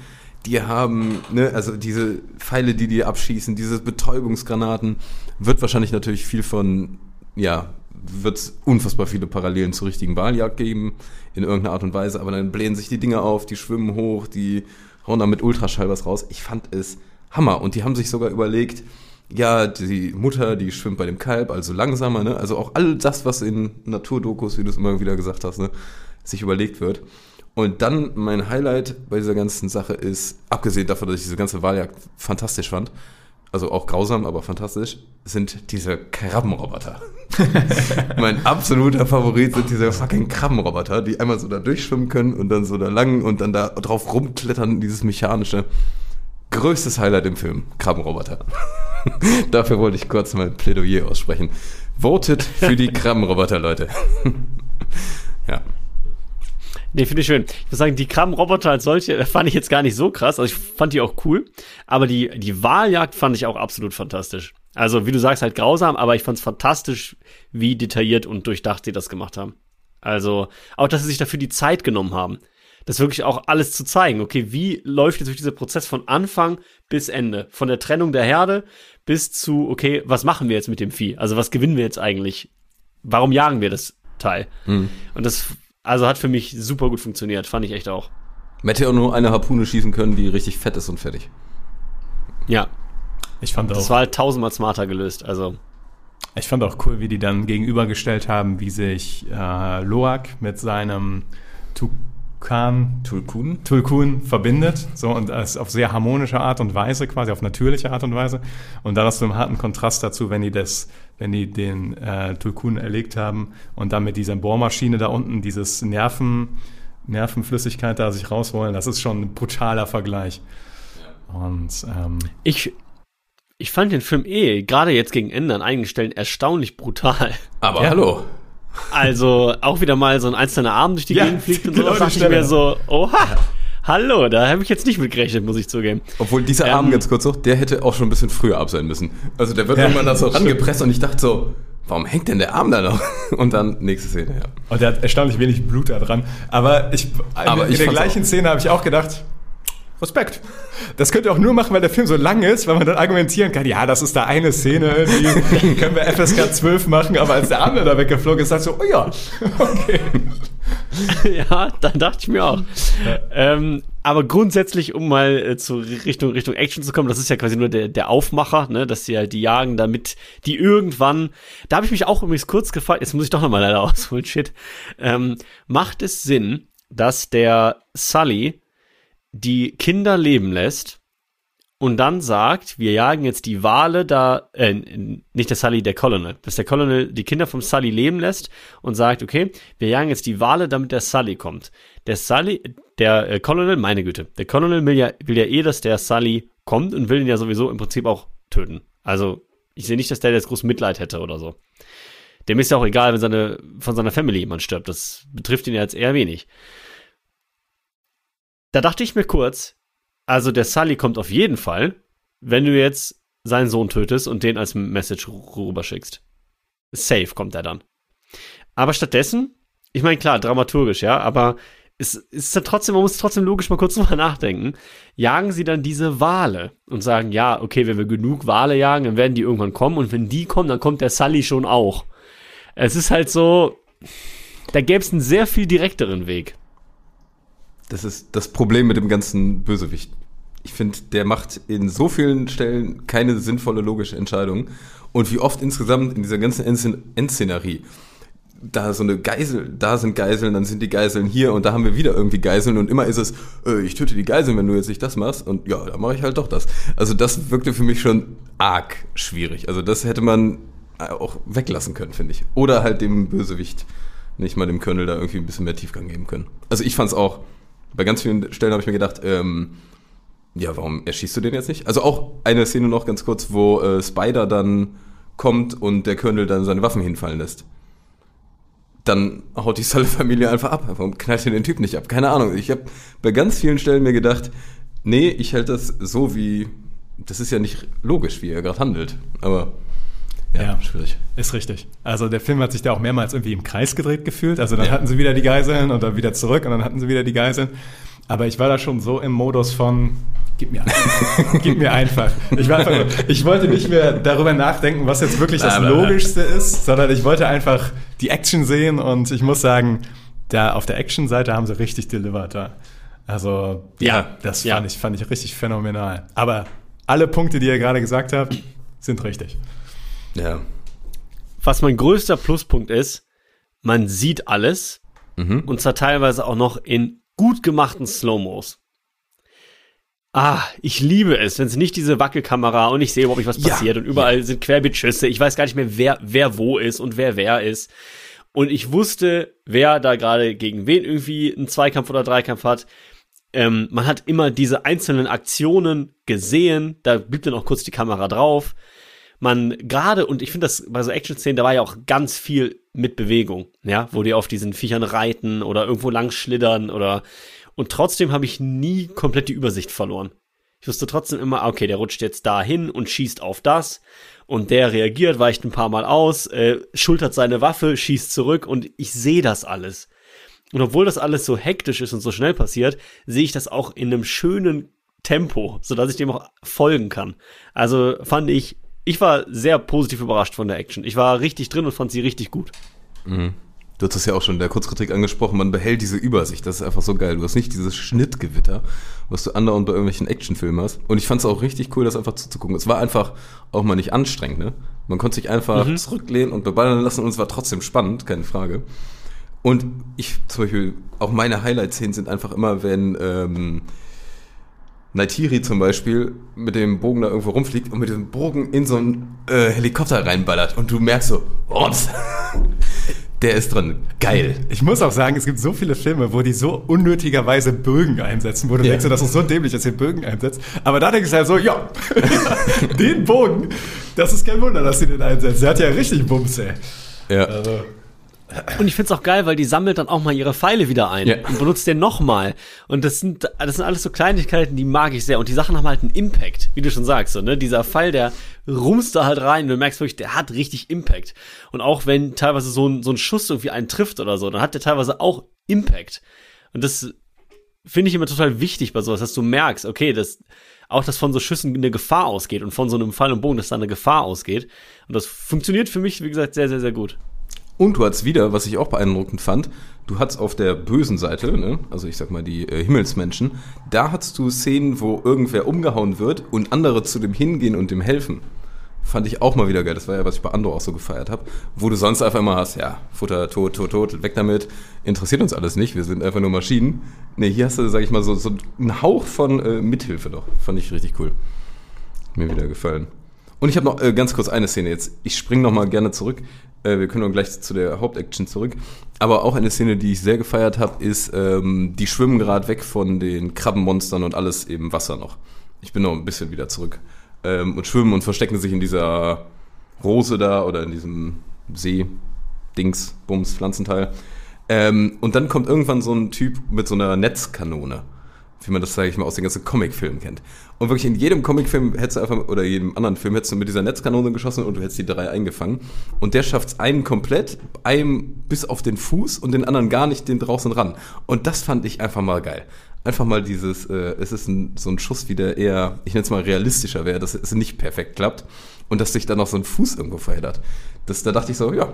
Die haben, ne, also diese Pfeile, die die abschießen, diese Betäubungsgranaten, wird wahrscheinlich natürlich viel von, ja, wird es unfassbar viele Parallelen zur richtigen Wahljagd geben, in irgendeiner Art und Weise, aber dann blähen sich die Dinger auf, die schwimmen hoch, die hauen da mit Ultraschall was raus. Ich fand es Hammer. Und die haben sich sogar überlegt, ja, die Mutter, die schwimmt bei dem Kalb, also langsamer, ne? Also auch all das, was in Naturdokus, wie du es immer wieder gesagt hast, ne, sich überlegt wird. Und dann mein Highlight bei dieser ganzen Sache ist, abgesehen davon, dass ich diese ganze Wahljagd fantastisch fand, also auch grausam, aber fantastisch, sind diese Krabbenroboter. [LAUGHS] [LAUGHS] mein absoluter Favorit sind diese fucking Krabbenroboter, die einmal so da durchschwimmen können und dann so da lang und dann da drauf rumklettern, dieses mechanische. Größtes Highlight im Film, Krabbenroboter. [LAUGHS] Dafür wollte ich kurz mein Plädoyer aussprechen. Votet für die Krabbenroboter, Leute. [LAUGHS] ja. Nee, finde ich schön. Ich muss sagen, die Krabbenroboter als solche fand ich jetzt gar nicht so krass. Also ich fand die auch cool. Aber die, die Wahljagd fand ich auch absolut fantastisch. Also, wie du sagst, halt grausam, aber ich fand es fantastisch, wie detailliert und durchdacht sie das gemacht haben. Also, auch, dass sie sich dafür die Zeit genommen haben. Das wirklich auch alles zu zeigen. Okay, wie läuft jetzt durch dieser Prozess von Anfang bis Ende? Von der Trennung der Herde bis zu, okay, was machen wir jetzt mit dem Vieh? Also, was gewinnen wir jetzt eigentlich? Warum jagen wir das Teil? Und das, also hat für mich super gut funktioniert. Fand ich echt auch. Man hätte ja auch nur eine Harpune schießen können, die richtig fett ist und fertig. Ja. Ich fand Das auch, war halt tausendmal smarter gelöst. Also, ich fand auch cool, wie die dann gegenübergestellt haben, wie sich äh, Loak mit seinem Tukan, Tulkun? Tulkun verbindet, so und das auf sehr harmonische Art und Weise, quasi auf natürliche Art und Weise. Und dann hast du einen harten Kontrast dazu, wenn die das, wenn die den äh, Tulkun erlegt haben und dann mit dieser Bohrmaschine da unten dieses Nerven, Nervenflüssigkeit da sich rausholen. Das ist schon ein brutaler Vergleich. Und ähm, ich, ich fand den Film eh, gerade jetzt gegen Ende an einigen Stellen, erstaunlich brutal. Aber Ja. hallo. Also auch wieder mal so ein einzelner Arm durch die Ja, Gegend fliegt und genau so. dachte ich mir so, oha, hallo, da habe ich jetzt nicht mit gerechnet, muss ich zugeben. Obwohl dieser Ähm, Arm ganz kurz noch, der hätte auch schon ein bisschen früher ab sein müssen. Also der wird Ja, irgendwann da so [LAUGHS] rangepresst und ich dachte so, warum hängt denn der Arm da noch? [LAUGHS] Und dann nächste Szene, ja. Und der hat erstaunlich wenig Blut da dran. Aber ich, Aber in ich der gleichen auch. Szene habe ich auch gedacht, Respekt. Das könnt ihr auch nur machen, weil der Film so lang ist, weil man dann argumentieren kann, ja, das ist da eine Szene, die [LAUGHS] können wir FSK 12 machen, aber als der andere da weggeflogen ist, sagst du, oh ja, [LAUGHS] okay. [LAUGHS] ja, dann dachte ich mir auch. Ähm, aber grundsätzlich, um mal äh, zu Richtung, Richtung Action zu kommen, das ist ja quasi nur der, der Aufmacher, ne, dass sie halt die jagen, damit die irgendwann, da habe ich mich auch übrigens kurz gefragt, jetzt muss ich doch nochmal leider ausholen, shit, ähm, macht es Sinn, dass der Sully die Kinder leben lässt und dann sagt, wir jagen jetzt die Wale da, äh, nicht der Sully, der Colonel, dass der Colonel die Kinder vom Sully leben lässt und sagt, okay, wir jagen jetzt die Wale, damit der Sully kommt. Der Sully, der äh, Colonel, meine Güte, der Colonel will ja, will ja eh, dass der Sully kommt und will ihn ja sowieso im Prinzip auch töten. Also, ich sehe nicht, dass der jetzt groß Mitleid hätte oder so. Dem ist ja auch egal, wenn seine, von seiner Family jemand stirbt. Das betrifft ihn ja jetzt eher wenig. Da dachte ich mir kurz, also der Sully kommt auf jeden Fall, wenn du jetzt seinen Sohn tötest und den als Message rüberschickst. Safe kommt er dann. Aber stattdessen, ich meine, klar, dramaturgisch, ja, aber es ist dann trotzdem, man muss trotzdem logisch mal kurz [LAUGHS] drüber nachdenken. Jagen sie dann diese Wale und sagen, ja, okay, wenn wir genug Wale jagen, dann werden die irgendwann kommen und wenn die kommen, dann kommt der Sully schon auch. Es ist halt so, da gäbe es einen sehr viel direkteren Weg. Das ist das Problem mit dem ganzen Bösewicht. Ich finde, der macht in so vielen Stellen keine sinnvolle logische Entscheidung. Und wie oft insgesamt in dieser ganzen Endszen- Endszenerie da so eine Geisel, da sind Geiseln, dann sind die Geiseln hier und da haben wir wieder irgendwie Geiseln und immer ist es, äh, ich töte die Geiseln, wenn du jetzt nicht das machst und ja, dann mache ich halt doch das. Also das wirkte für mich schon arg schwierig. Also das hätte man auch weglassen können, finde ich. Oder halt dem Bösewicht nicht mal dem Colonel da irgendwie ein bisschen mehr Tiefgang geben können. Also ich fand es auch, bei ganz vielen Stellen habe ich mir gedacht, ähm, ja, warum erschießt du den jetzt nicht? Also auch eine Szene noch ganz kurz, wo äh, Spider dann kommt und der Colonel dann seine Waffen hinfallen lässt. Dann haut die Sully-Familie einfach ab. Warum knallt ihr den Typ nicht ab? Keine Ahnung. Ich habe bei ganz vielen Stellen mir gedacht, nee, ich halte das so wie, das ist ja nicht logisch, wie er gerade handelt. Aber ja, Ja. schwierig. Ist richtig. Also der Film hat sich da auch mehrmals irgendwie im Kreis gedreht gefühlt. Also dann hatten sie wieder die Geiseln und dann wieder zurück und dann hatten sie wieder die Geiseln. Aber ich war da schon so im Modus von, gib mir einfach. [LAUGHS] gib mir einfach. Ich, war einfach ich wollte nicht mehr darüber nachdenken, was jetzt wirklich das. Logischste ist, sondern ich wollte einfach die Action sehen und ich muss sagen, da auf der Action-Seite haben sie richtig delivered da. Also Ja, das ja. fand, ich, fand ich richtig phänomenal. Aber alle Punkte, die ihr gerade gesagt habt, sind richtig. Ja. Was mein größter Pluspunkt ist, man sieht alles Mhm. und zwar teilweise auch noch in gut gemachten Slow-Mos. Ah, ich liebe es, wenn es nicht diese Wackelkamera und ich sehe überhaupt nicht, was Ja, passiert und überall sind Querbeetschüsse. Ich weiß gar nicht mehr, wer, wer wo ist und wer wer ist. Und ich wusste, wer da gerade gegen wen irgendwie einen Zweikampf oder Dreikampf hat. Ähm, man hat immer diese einzelnen Aktionen gesehen. Da blieb dann auch kurz die Kamera drauf. Man gerade, und ich finde das bei so Action-Szenen, da war ja auch ganz viel mit Bewegung, ja, wo die auf diesen Viechern reiten oder irgendwo lang schlittern oder, und trotzdem habe ich nie komplett die Übersicht verloren. Ich wusste trotzdem immer, okay, der rutscht jetzt dahin und schießt auf das und der reagiert, weicht ein paar Mal aus, äh, schultert seine Waffe, schießt zurück und ich sehe das alles. Und obwohl das alles so hektisch ist und so schnell passiert, sehe ich das auch in einem schönen Tempo, sodass ich dem auch folgen kann. Also fand ich, ich war sehr positiv überrascht von der Action. Ich war richtig drin und fand sie richtig gut. Du hast es ja auch schon in der Kurzkritik angesprochen, man behält diese Übersicht, das ist einfach so geil. Du hast nicht dieses Schnittgewitter, was du andauernd bei irgendwelchen Actionfilmen hast. Und ich fand es auch richtig cool, das einfach zuzugucken. Es war einfach auch mal nicht anstrengend, ne? Man konnte sich einfach zurücklehnen und beballern lassen und es war trotzdem spannend, keine Frage. Und ich zum Beispiel, auch meine Highlight-Szenen sind einfach immer, wenn ähm, Naitiri zum Beispiel mit dem Bogen da irgendwo rumfliegt und mit diesem Bogen in so einen äh, Helikopter reinballert und du merkst so, oh, [LAUGHS] der ist drin, geil. Ich muss auch sagen, es gibt so viele Filme, wo die so unnötigerweise Bögen einsetzen, wo du Ja. denkst, das ist so dämlich, dass ihr Bögen einsetzt. Aber da denkst du halt so, ja, [LAUGHS] den Bogen, das ist kein Wunder, dass sie den einsetzt. Der hat ja richtig Bums, ey. Ja. Also, Und ich find's auch geil, weil die sammelt dann auch mal ihre Pfeile wieder ein Ja. und benutzt den nochmal. Und das sind, das sind alles so Kleinigkeiten, die mag ich sehr. Und die Sachen haben halt einen Impact, wie du schon sagst. So, ne? Dieser Pfeil, der rumst da halt rein. Du merkst wirklich, der hat richtig Impact. Und auch wenn teilweise so ein, so ein Schuss irgendwie einen trifft oder so, dann hat der teilweise auch Impact. Und das finde ich immer total wichtig bei sowas, dass du merkst, okay, das, auch dass von so Schüssen eine Gefahr ausgeht und von so einem Pfeil und Bogen, dass da eine Gefahr ausgeht. Und das funktioniert für mich, wie gesagt, sehr, sehr, sehr gut. Und du hattest wieder, was ich auch beeindruckend fand, du hattest auf der bösen Seite, ne, also ich sag mal die äh, Himmelsmenschen, da hattest du Szenen, wo irgendwer umgehauen wird und andere zu dem hingehen und dem helfen. Fand ich auch mal wieder geil. Das war ja, was ich bei Andor auch so gefeiert habe. Wo du sonst einfach immer hast, ja, Futter, tot, tot, tot, weg damit. Interessiert uns alles nicht, wir sind einfach nur Maschinen. Nee, hier hast du, sag ich mal, so, so einen Hauch von äh, Mithilfe doch. Fand ich richtig cool. Mir wieder gefallen. Und ich habe noch äh, ganz kurz eine Szene jetzt. Ich springe noch mal gerne zurück. Äh, wir können auch gleich zu der Hauptaction zurück. Aber auch eine Szene, die ich sehr gefeiert habe, ist, ähm, die schwimmen gerade weg von den Krabbenmonstern und alles im Wasser noch. Ich bin noch ein bisschen wieder zurück. Ähm, und schwimmen und verstecken sich in dieser Rose da oder in diesem See, Dings, Bums, Pflanzenteil. Ähm, und dann kommt irgendwann so ein Typ mit so einer Netzkanone wie man das, sage ich mal, aus den ganzen Comicfilmen kennt. Und wirklich in jedem Comicfilm hättest du einfach, oder jedem anderen Film hättest du mit dieser Netzkanone geschossen und du hättest die drei eingefangen. Und der schafft es einen komplett, einem bis auf den Fuß und den anderen gar nicht den draußen ran. Und das fand ich einfach mal geil. Einfach mal dieses, äh, es ist ein, so ein Schuss, wie der eher, ich nenne es mal realistischer wäre, dass es nicht perfekt klappt und dass sich dann noch so ein Fuß irgendwo verheddert. Das, da dachte ich so, ja,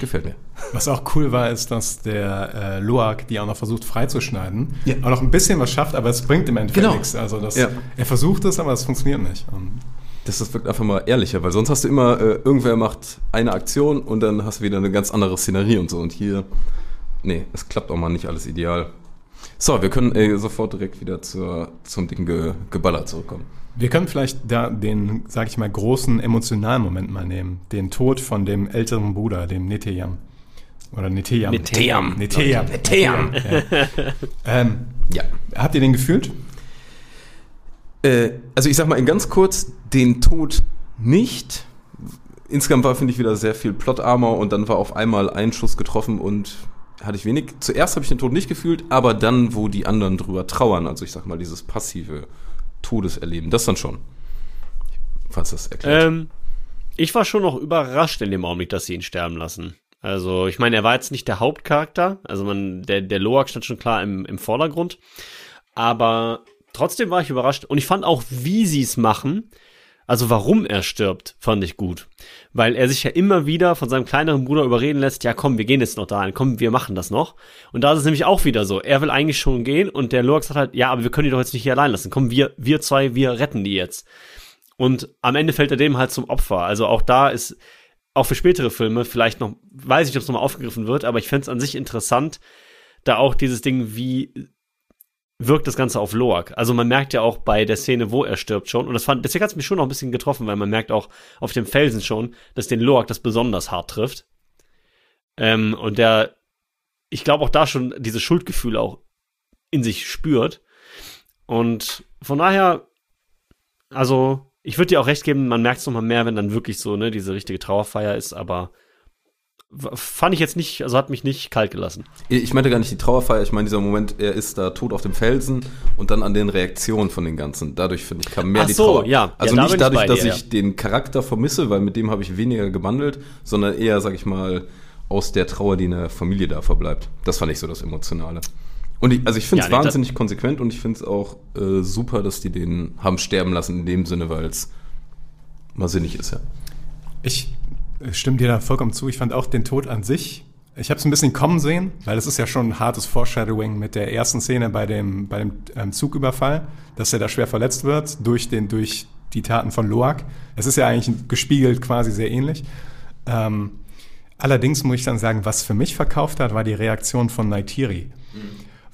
gefällt mir. Was auch cool war, ist, dass der äh, Loak die auch noch versucht freizuschneiden. Ja. Auch noch ein bisschen was schafft, aber es bringt im Endeffekt Genau. nichts. Also das, Ja. er versucht es, aber es funktioniert nicht. Und Das, das wirkt einfach mal ehrlicher, weil sonst hast du immer, äh, irgendwer macht eine Aktion und dann hast du wieder eine ganz andere Szenerie und so. Und hier, nee, es klappt auch mal nicht alles ideal. So, wir können äh, sofort direkt wieder zur, zum dicken Ge Geballer zurückkommen. Wir können vielleicht da den, sag ich mal, großen emotionalen Moment mal nehmen. Den Tod von dem älteren Bruder, dem Neteyam. Oder Neteyam. Neteyam. Neteyam. Neteyam. Ja. [LAUGHS] ähm, Ja. habt ihr den gefühlt? Äh, also ich sag mal in ganz kurz, den Tod nicht. Insgesamt war, finde ich, wieder sehr viel Plot-Armor und dann war auf einmal ein Schuss getroffen und hatte ich wenig. Zuerst habe ich den Tod nicht gefühlt, aber dann, wo die anderen drüber trauern, also ich sag mal, dieses passive Todeserleben, das dann schon. Falls das erklärt. Ähm, ich war schon noch überrascht in dem Augenblick, dass sie ihn sterben lassen. Also, ich meine, er war jetzt nicht der Hauptcharakter. Also, man, der, der Loak stand schon klar im, im Vordergrund. Aber trotzdem war ich überrascht. Und ich fand auch, wie sie es machen, also warum er stirbt, fand ich gut. Weil er sich ja immer wieder von seinem kleineren Bruder überreden lässt, ja komm, wir gehen jetzt noch dahin, komm, wir machen das noch. Und da ist es nämlich auch wieder so, er will eigentlich schon gehen und der Loak sagt halt, ja, aber wir können die doch jetzt nicht hier allein lassen. Komm, wir, wir zwei, wir retten die jetzt. Und am Ende fällt er dem halt zum Opfer. Also auch da ist, auch für spätere Filme, vielleicht noch, weiß ich, ob es nochmal aufgegriffen wird, aber ich fände es an sich interessant, da auch dieses Ding, wie wirkt das Ganze auf Loak. Also man merkt ja auch bei der Szene, wo er stirbt schon, und das fand, deswegen hat es mich schon noch ein bisschen getroffen, weil man merkt auch auf dem Felsen schon, dass den Loak das besonders hart trifft. Ähm, und der, ich glaube auch da schon diese Schuldgefühle auch in sich spürt. Und von daher, also, ich würde dir auch recht geben, man merkt es nochmal mehr, wenn dann wirklich so, ne, diese richtige Trauerfeier ist, aber fand ich jetzt nicht, also hat mich nicht kalt gelassen. Ich meinte gar nicht die Trauerfeier, ich meine dieser Moment, er ist da tot auf dem Felsen und dann an den Reaktionen von den ganzen. Dadurch, finde ich, kam mehr Ach die so, Trauer. ja. Also Ja, da nicht dadurch, dass dir, ich den Charakter vermisse, weil mit dem habe ich weniger gebandelt, sondern eher, sag ich mal, aus der Trauer, die in der Familie da verbleibt. Das fand ich so das Emotionale. Und ich, also ich finde es Ja, nee, wahnsinnig konsequent und ich finde es auch äh, super, dass die den haben sterben lassen, in dem Sinne, weil es mal sinnig ist, ja. Ich äh, stimme dir da vollkommen zu. Ich fand auch den Tod an sich ich habe es ein bisschen kommen sehen, weil es ist ja schon ein hartes Foreshadowing mit der ersten Szene bei dem, bei dem ähm, Zugüberfall, dass er da schwer verletzt wird durch, den, durch die Taten von Loak. Es ist ja eigentlich gespiegelt quasi sehr ähnlich. Ähm, allerdings muss ich dann sagen, was für mich verkauft hat, war die Reaktion von Naitiri. Mhm.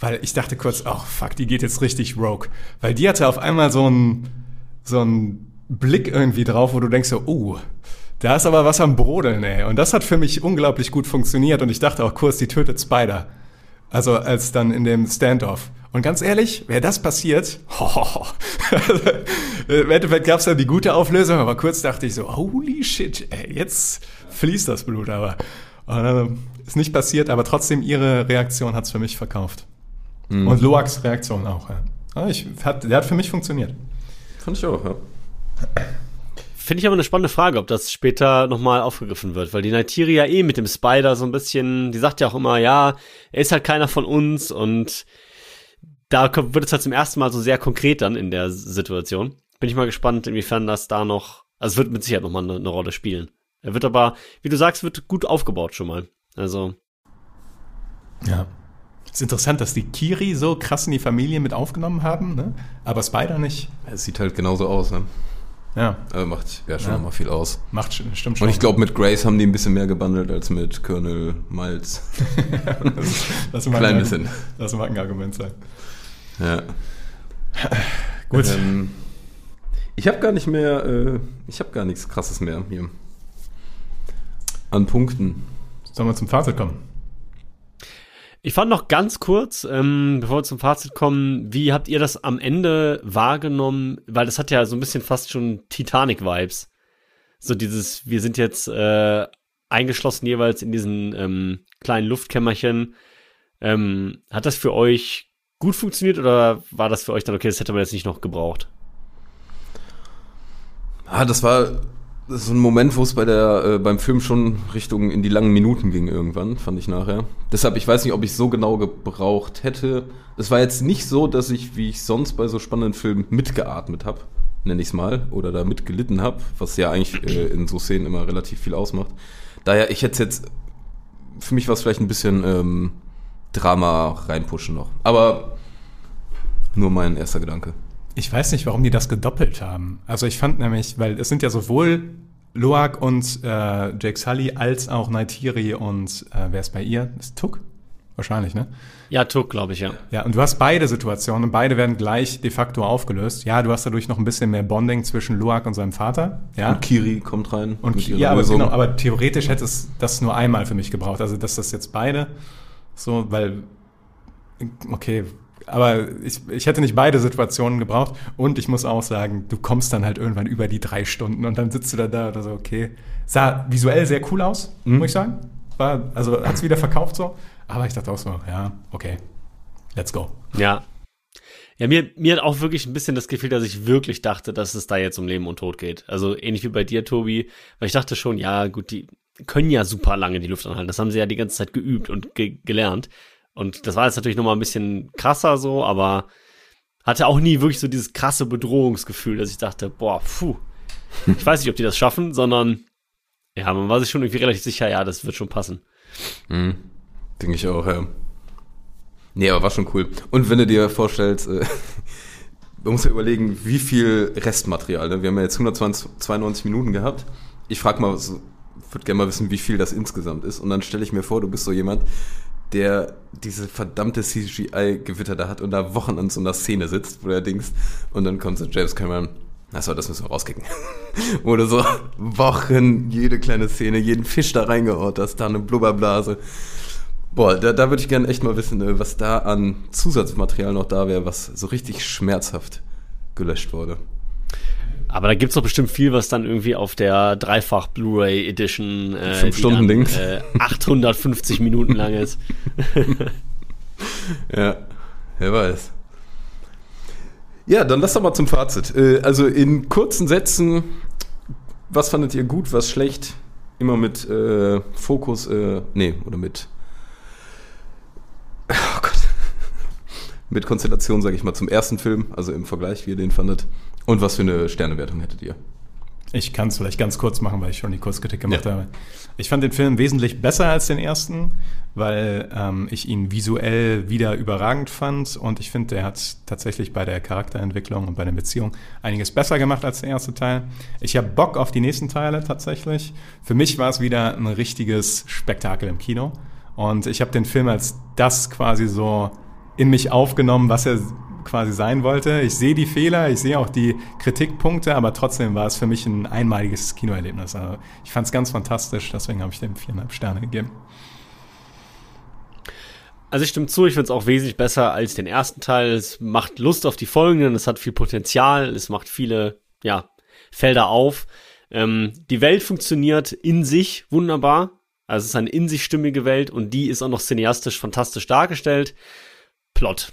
Weil ich dachte kurz, oh fuck, die geht jetzt richtig rogue. Weil die hatte auf einmal so einen so einen Blick irgendwie drauf, wo du denkst so, oh, da ist aber was am Brodeln, ey. Und das hat für mich unglaublich gut funktioniert und ich dachte auch kurz, die tötet Spider. Also als dann in dem Standoff. Und ganz ehrlich, wäre das passiert, oh, [LAUGHS] im Endeffekt gab es dann die gute Auflösung, aber kurz dachte ich so, holy shit, ey, jetzt fließt das Blut aber. Und, äh, ist nicht passiert, aber trotzdem ihre Reaktion hat's für mich verkauft. Mhm. Und Loaks Reaktion auch, ja. Ich, hat, der hat für mich funktioniert. Fand ich auch, ja. Finde ich aber eine spannende Frage, ob das später nochmal aufgegriffen wird, weil die Nightiri ja eh mit dem Spider so ein bisschen, die sagt ja auch immer, ja, er ist halt keiner von uns und da wird es halt zum ersten Mal so sehr konkret dann in der Situation. Bin ich mal gespannt, inwiefern das da noch, also es wird mit Sicherheit nochmal eine, eine Rolle spielen. Er wird aber, wie du sagst, wird gut aufgebaut schon mal. Also. Ja. Ist interessant, dass die Kiri so krass in die Familie mit aufgenommen haben, ne? aber Spider nicht. Es sieht halt genauso aus, ne? Ja. Also macht ja schon ja. mal viel aus. Macht stimmt schon. Und ich glaube, mit Grace haben die ein bisschen mehr gebundelt als mit Colonel Miles. [LAUGHS] das, das Klein ein, bisschen. Das mag ein Argument sein. Ja. [LAUGHS] Gut. Ähm, ich habe gar nicht mehr, äh, ich habe gar nichts Krasses mehr hier. An Punkten. Sollen wir zum Fazit kommen? Ich fand noch ganz kurz, ähm, bevor wir zum Fazit kommen, wie habt ihr das am Ende wahrgenommen? Weil das hat ja so ein bisschen fast schon Titanic-Vibes. So dieses, wir sind jetzt äh, eingeschlossen jeweils in diesen ähm, kleinen Luftkämmerchen. Ähm, hat das für euch gut funktioniert oder war das für euch dann okay, das hätte man jetzt nicht noch gebraucht? Ah, das war das ist so ein Moment, wo es bei der, äh, beim Film schon Richtung in die langen Minuten ging irgendwann, fand ich nachher. Deshalb, ich weiß nicht, ob ich so genau gebraucht hätte. Es war jetzt nicht so, dass ich, wie ich sonst bei so spannenden Filmen, mitgeatmet habe, nenne ich es mal, oder da mitgelitten habe, was ja eigentlich äh, in so Szenen immer relativ viel ausmacht. Daher, ich hätte jetzt, für mich war es vielleicht ein bisschen ähm, Drama reinpushen noch. Aber nur mein erster Gedanke. Ich weiß nicht, warum die das gedoppelt haben. Also ich fand nämlich, weil es sind ja sowohl Loak und äh, Jake Sully als auch Naitiri und äh, wer ist bei ihr? Ist Tuck? Wahrscheinlich, ne? Ja, Tuck, glaube ich, ja. Ja, und du hast beide Situationen und beide werden gleich de facto aufgelöst. Ja, du hast dadurch noch ein bisschen mehr Bonding zwischen Loak und seinem Vater. Ja. Und Kiri kommt rein. Und ja, aber, genau, aber theoretisch hätte es das nur einmal für mich gebraucht. Also, dass das jetzt beide so, weil, okay, aber ich, ich hätte nicht beide Situationen gebraucht. Und ich muss auch sagen, du kommst dann halt irgendwann über die drei Stunden und dann sitzt du da da oder so, okay. Sah visuell sehr cool aus, mhm. muss ich sagen. War, also hat es wieder verkauft so. Aber ich dachte auch so, ja, okay, let's go. Ja. Ja, mir, mir hat auch wirklich ein bisschen das Gefühl, dass ich wirklich dachte, dass es da jetzt um Leben und Tod geht. Also ähnlich wie bei dir, Tobi. Weil ich dachte schon, ja, gut, die können ja super lange die Luft anhalten. Das haben sie ja die ganze Zeit geübt und ge gelernt. Und das war jetzt natürlich nochmal ein bisschen krasser so, aber hatte auch nie wirklich so dieses krasse Bedrohungsgefühl, dass ich dachte, boah, puh, ich weiß nicht, ob die das schaffen, sondern ja, man war sich schon irgendwie relativ sicher, ja, das wird schon passen. Mhm. Denke ich auch, ja. Nee, aber war schon cool. Und wenn du dir vorstellst, äh, [LAUGHS] man muss ja überlegen, wie viel Restmaterial, ne? wir haben ja jetzt 192 Minuten gehabt. Ich frage mal, so, würde gerne mal wissen, wie viel das insgesamt ist. Und dann stelle ich mir vor, du bist so jemand, der diese verdammte CGI-Gewitter da hat und da Wochen an so einer Szene sitzt, wo er denkst, und dann kommt so James Cameron, achso, das müssen wir rauskicken. [LAUGHS] Oder so Wochen, jede kleine Szene, jeden Fisch da reingehaut, das da eine Blubberblase. Boah, da, da würde ich gerne echt mal wissen, äh, was da an Zusatzmaterial noch da wäre, was so richtig schmerzhaft gelöscht wurde. Aber da gibt's doch bestimmt viel, was dann irgendwie auf der Dreifach Blu-ray Edition äh, Fünf Stunden Ding. Äh, 850 Minuten lang ist. [LAUGHS] ja, wer weiß. Ja, dann lass doch mal zum Fazit. Äh, also in kurzen Sätzen, was fandet ihr gut, was schlecht? Immer mit äh, Fokus, äh, nee, oder mit oh Gott. [LAUGHS] mit Konstellation, sage ich mal, zum ersten Film, also im Vergleich, wie ihr den fandet. Und was für eine Sternewertung hättet ihr? Ich kann es vielleicht ganz kurz machen, weil ich schon die Kurzkritik gemacht Ja. habe. Ich fand den Film wesentlich besser als den ersten, weil ähm, ich ihn visuell wieder überragend fand und ich finde, der hat tatsächlich bei der Charakterentwicklung und bei der Beziehung einiges besser gemacht als der erste Teil. Ich habe Bock auf die nächsten Teile tatsächlich. Für mich war es wieder ein richtiges Spektakel im Kino und ich habe den Film als das quasi so in mich aufgenommen, was er quasi sein wollte. Ich sehe die Fehler, ich sehe auch die Kritikpunkte, aber trotzdem war es für mich ein einmaliges Kinoerlebnis. Also ich fand es ganz fantastisch, deswegen habe ich dem viereinhalb Sterne gegeben. Also ich stimme zu, ich finde es auch wesentlich besser als den ersten Teil. Es macht Lust auf die folgenden, es hat viel Potenzial, es macht viele, ja, Felder auf. Ähm, die Welt funktioniert in sich wunderbar. Also es ist eine in sich stimmige Welt und die ist auch noch cineastisch fantastisch dargestellt. Plot.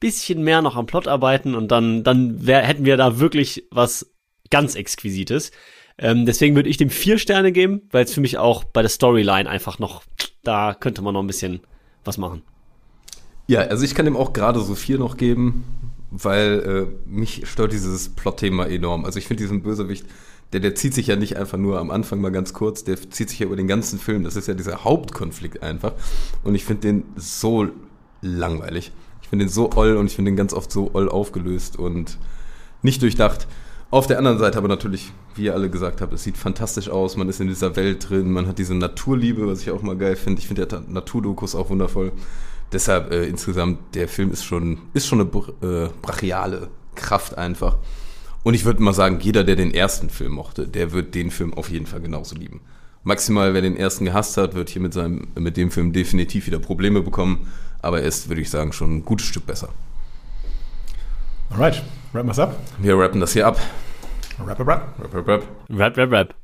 Bisschen mehr noch am Plot arbeiten und dann, dann wär, hätten wir da wirklich was ganz Exquisites. Ähm, deswegen würde ich dem vier Sterne geben, weil es für mich auch bei der Storyline einfach noch, da könnte man noch ein bisschen was machen. Ja, also ich kann dem auch gerade so vier noch geben, weil äh, mich stört dieses Plot-Thema enorm. Also ich finde diesen Bösewicht, der, der zieht sich ja nicht einfach nur am Anfang mal ganz kurz, der zieht sich ja über den ganzen Film. Das ist ja dieser Hauptkonflikt einfach. Und ich finde den so langweilig. Ich finde den so oll und ich finde den ganz oft so oll aufgelöst und nicht durchdacht. Auf der anderen Seite aber natürlich, wie ihr alle gesagt habt, es sieht fantastisch aus, man ist in dieser Welt drin, man hat diese Naturliebe, was ich auch mal geil finde. Ich finde der Naturdokus auch wundervoll. Deshalb äh, insgesamt, der Film ist schon, ist schon eine äh, brachiale Kraft einfach. Und ich würde mal sagen, jeder, der den ersten Film mochte, der wird den Film auf jeden Fall genauso lieben. Maximal, wer den ersten gehasst hat, wird hier mit, seinem, mit dem Film definitiv wieder Probleme bekommen. Aber er ist, würde ich sagen, schon ein gutes Stück besser. Alright, wrappen wir's ab. Wir rappen das hier ab. Wrap, wrap, wrap. Rap, rap, rap. Rap, rap, rap.